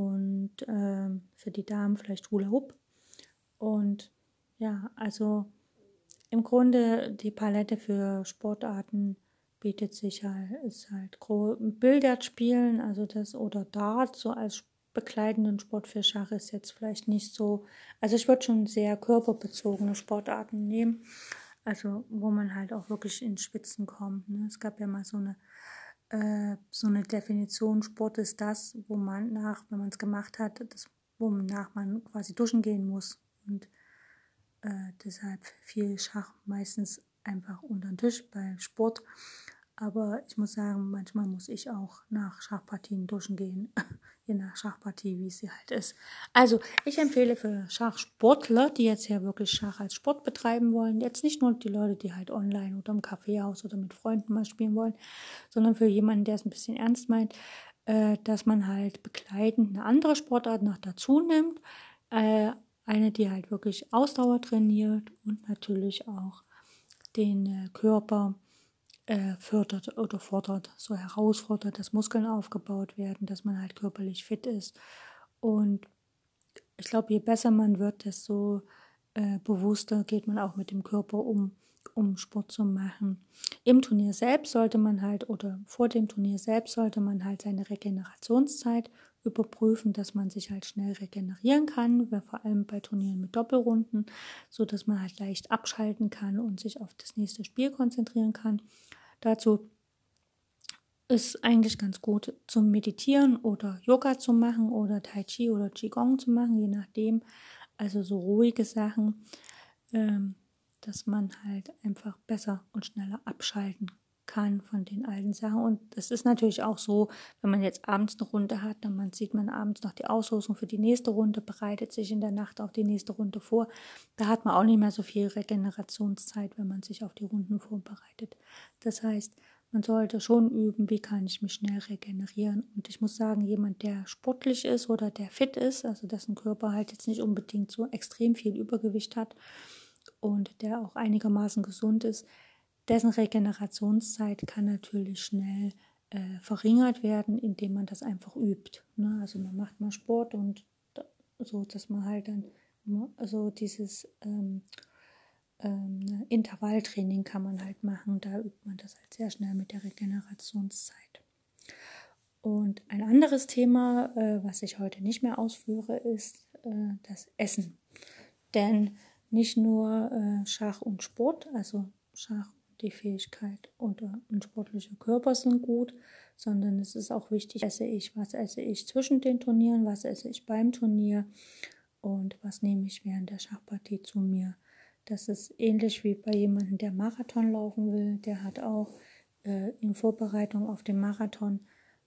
und äh, für die Damen vielleicht Hula Hoop. Und ja, also im Grunde die Palette für Sportarten bietet sich halt, ist halt Billard spielen, also das oder Dart so als begleitenden Sport für Schach ist jetzt vielleicht nicht so, also ich würde schon sehr körperbezogene Sportarten nehmen, also wo man halt auch wirklich in Spitzen kommt. Ne? Es gab ja mal so eine äh, so eine Definition, Sport ist das, wo man nach, wenn man es gemacht hat, das, wonach man quasi duschen gehen muss. Und äh, deshalb fiel Schach meistens einfach unter den Tisch bei Sport. Aber ich muss sagen, manchmal muss ich auch nach Schachpartien duschen gehen. *laughs* Je nach Schachpartie, wie sie halt ist. Also, ich empfehle für Schachsportler, die jetzt ja wirklich Schach als Sport betreiben wollen, jetzt nicht nur die Leute, die halt online oder im Kaffeehaus oder mit Freunden mal spielen wollen, sondern für jemanden, der es ein bisschen ernst meint, äh, dass man halt begleitend eine andere Sportart noch dazu nimmt. Äh, eine, die halt wirklich Ausdauer trainiert und natürlich auch den äh, Körper äh, fördert oder fordert, so herausfordert, dass Muskeln aufgebaut werden, dass man halt körperlich fit ist. Und ich glaube, je besser man wird, desto äh, bewusster geht man auch mit dem Körper um, um Sport zu machen. Im Turnier selbst sollte man halt oder vor dem Turnier selbst sollte man halt seine Regenerationszeit überprüfen, dass man sich halt schnell regenerieren kann, vor allem bei Turnieren mit Doppelrunden, so dass man halt leicht abschalten kann und sich auf das nächste Spiel konzentrieren kann. Dazu ist eigentlich ganz gut zum Meditieren oder Yoga zu machen oder Tai Chi oder Qigong zu machen, je nachdem. Also so ruhige Sachen, ähm, dass man halt einfach besser und schneller abschalten kann von den alten Sachen. Und es ist natürlich auch so, wenn man jetzt abends eine Runde hat, dann man sieht man abends noch die Auslosung für die nächste Runde, bereitet sich in der Nacht auf die nächste Runde vor. Da hat man auch nicht mehr so viel Regenerationszeit, wenn man sich auf die Runden vorbereitet. Das heißt, man sollte schon üben, wie kann ich mich schnell regenerieren. Und ich muss sagen, jemand, der sportlich ist oder der fit ist, also dessen Körper halt jetzt nicht unbedingt so extrem viel Übergewicht hat und der auch einigermaßen gesund ist, dessen Regenerationszeit kann natürlich schnell äh, verringert werden, indem man das einfach übt. Ne? Also man macht mal Sport und da, so, dass man halt dann also dieses ähm, ähm, ne, Intervalltraining kann man halt machen. Da übt man das halt sehr schnell mit der Regenerationszeit. Und ein anderes Thema, äh, was ich heute nicht mehr ausführe, ist äh, das Essen. Denn nicht nur äh, Schach und Sport, also Schach, die Fähigkeit und äh, ein sportlicher Körper sind gut, sondern es ist auch wichtig, esse ich, was esse ich zwischen den Turnieren, was esse ich beim Turnier und was nehme ich während der Schachpartie zu mir. Das ist ähnlich wie bei jemandem, der Marathon laufen will. Der hat auch äh, in Vorbereitung auf den Marathon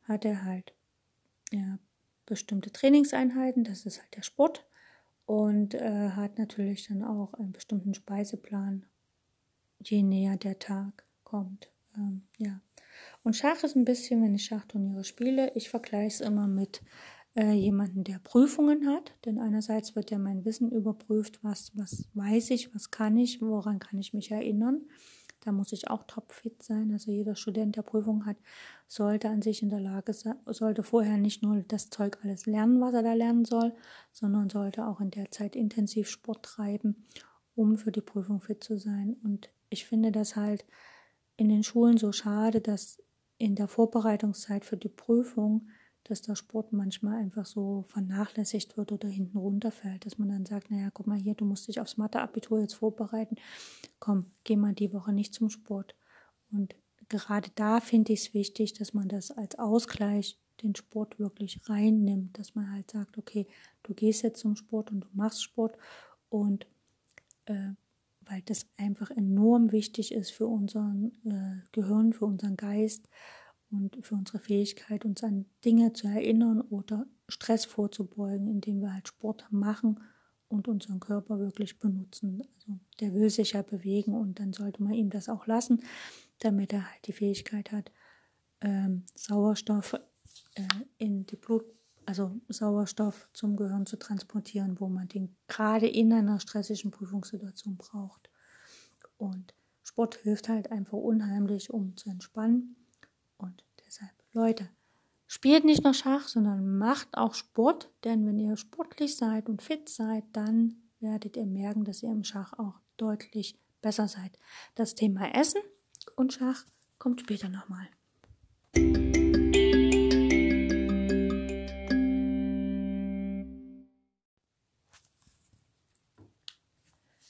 hat er halt ja, bestimmte Trainingseinheiten. Das ist halt der Sport und äh, hat natürlich dann auch einen bestimmten Speiseplan, je näher der Tag kommt. Ähm, ja. Und Schach ist ein bisschen, wenn ich Schachturniere spiele, ich vergleiche es immer mit äh, jemanden, der Prüfungen hat. Denn einerseits wird ja mein Wissen überprüft, was, was weiß ich, was kann ich, woran kann ich mich erinnern. Da muss ich auch topfit sein. Also jeder Student, der Prüfung hat, sollte an sich in der Lage sein, sollte vorher nicht nur das Zeug alles lernen, was er da lernen soll, sondern sollte auch in der Zeit intensiv Sport treiben, um für die Prüfung fit zu sein. Und ich finde das halt in den Schulen so schade, dass in der Vorbereitungszeit für die Prüfung dass der Sport manchmal einfach so vernachlässigt wird oder hinten runterfällt, dass man dann sagt, naja, guck mal hier, du musst dich aufs Matheabitur jetzt vorbereiten, komm, geh mal die Woche nicht zum Sport. Und gerade da finde ich es wichtig, dass man das als Ausgleich den Sport wirklich reinnimmt, dass man halt sagt, okay, du gehst jetzt zum Sport und du machst Sport und äh, weil das einfach enorm wichtig ist für unseren äh, Gehirn, für unseren Geist, und für unsere Fähigkeit, uns an Dinge zu erinnern oder Stress vorzubeugen, indem wir halt Sport machen und unseren Körper wirklich benutzen. Also der will sich ja bewegen und dann sollte man ihm das auch lassen, damit er halt die Fähigkeit hat, ähm, Sauerstoff äh, in die Blut, also Sauerstoff zum Gehirn zu transportieren, wo man den gerade in einer stressigen Prüfungssituation braucht. Und Sport hilft halt einfach unheimlich, um zu entspannen und deshalb, Leute, spielt nicht nur Schach, sondern macht auch Sport, denn wenn ihr sportlich seid und fit seid, dann werdet ihr merken, dass ihr im Schach auch deutlich besser seid. Das Thema Essen und Schach kommt später nochmal.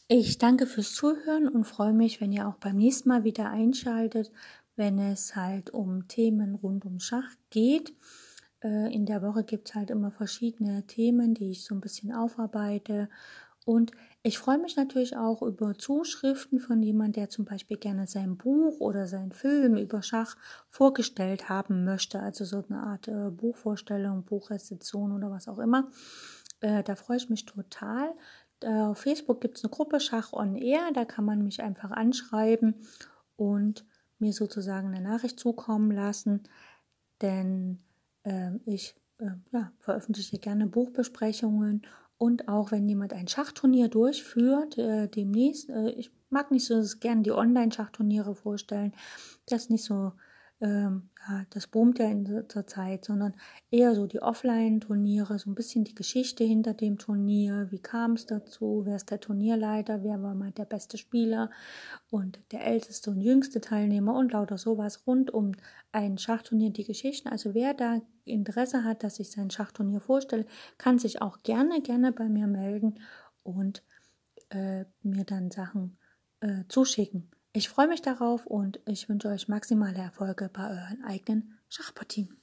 Ich danke fürs Zuhören und freue mich, wenn ihr auch beim nächsten Mal wieder einschaltet wenn es halt um Themen rund um Schach geht. Äh, in der Woche gibt es halt immer verschiedene Themen, die ich so ein bisschen aufarbeite. Und ich freue mich natürlich auch über Zuschriften von jemand, der zum Beispiel gerne sein Buch oder sein Film über Schach vorgestellt haben möchte. Also so eine Art äh, Buchvorstellung, Buchrezension oder was auch immer. Äh, da freue ich mich total. Auf Facebook gibt es eine Gruppe Schach on Air, da kann man mich einfach anschreiben und mir sozusagen eine Nachricht zukommen lassen, denn äh, ich äh, ja, veröffentliche gerne Buchbesprechungen und auch wenn jemand ein Schachturnier durchführt, äh, demnächst, äh, ich mag nicht so gerne die Online-Schachturniere vorstellen, das ist nicht so ähm, ja, das boomt ja in der Zeit, sondern eher so die Offline-Turniere, so ein bisschen die Geschichte hinter dem Turnier, wie kam es dazu, wer ist der Turnierleiter, wer war mal der beste Spieler und der älteste und jüngste Teilnehmer und lauter sowas rund um ein Schachturnier, die Geschichten. Also wer da Interesse hat, dass ich sein Schachturnier vorstelle, kann sich auch gerne, gerne bei mir melden und äh, mir dann Sachen äh, zuschicken. Ich freue mich darauf und ich wünsche euch maximale Erfolge bei euren eigenen Schachpartien.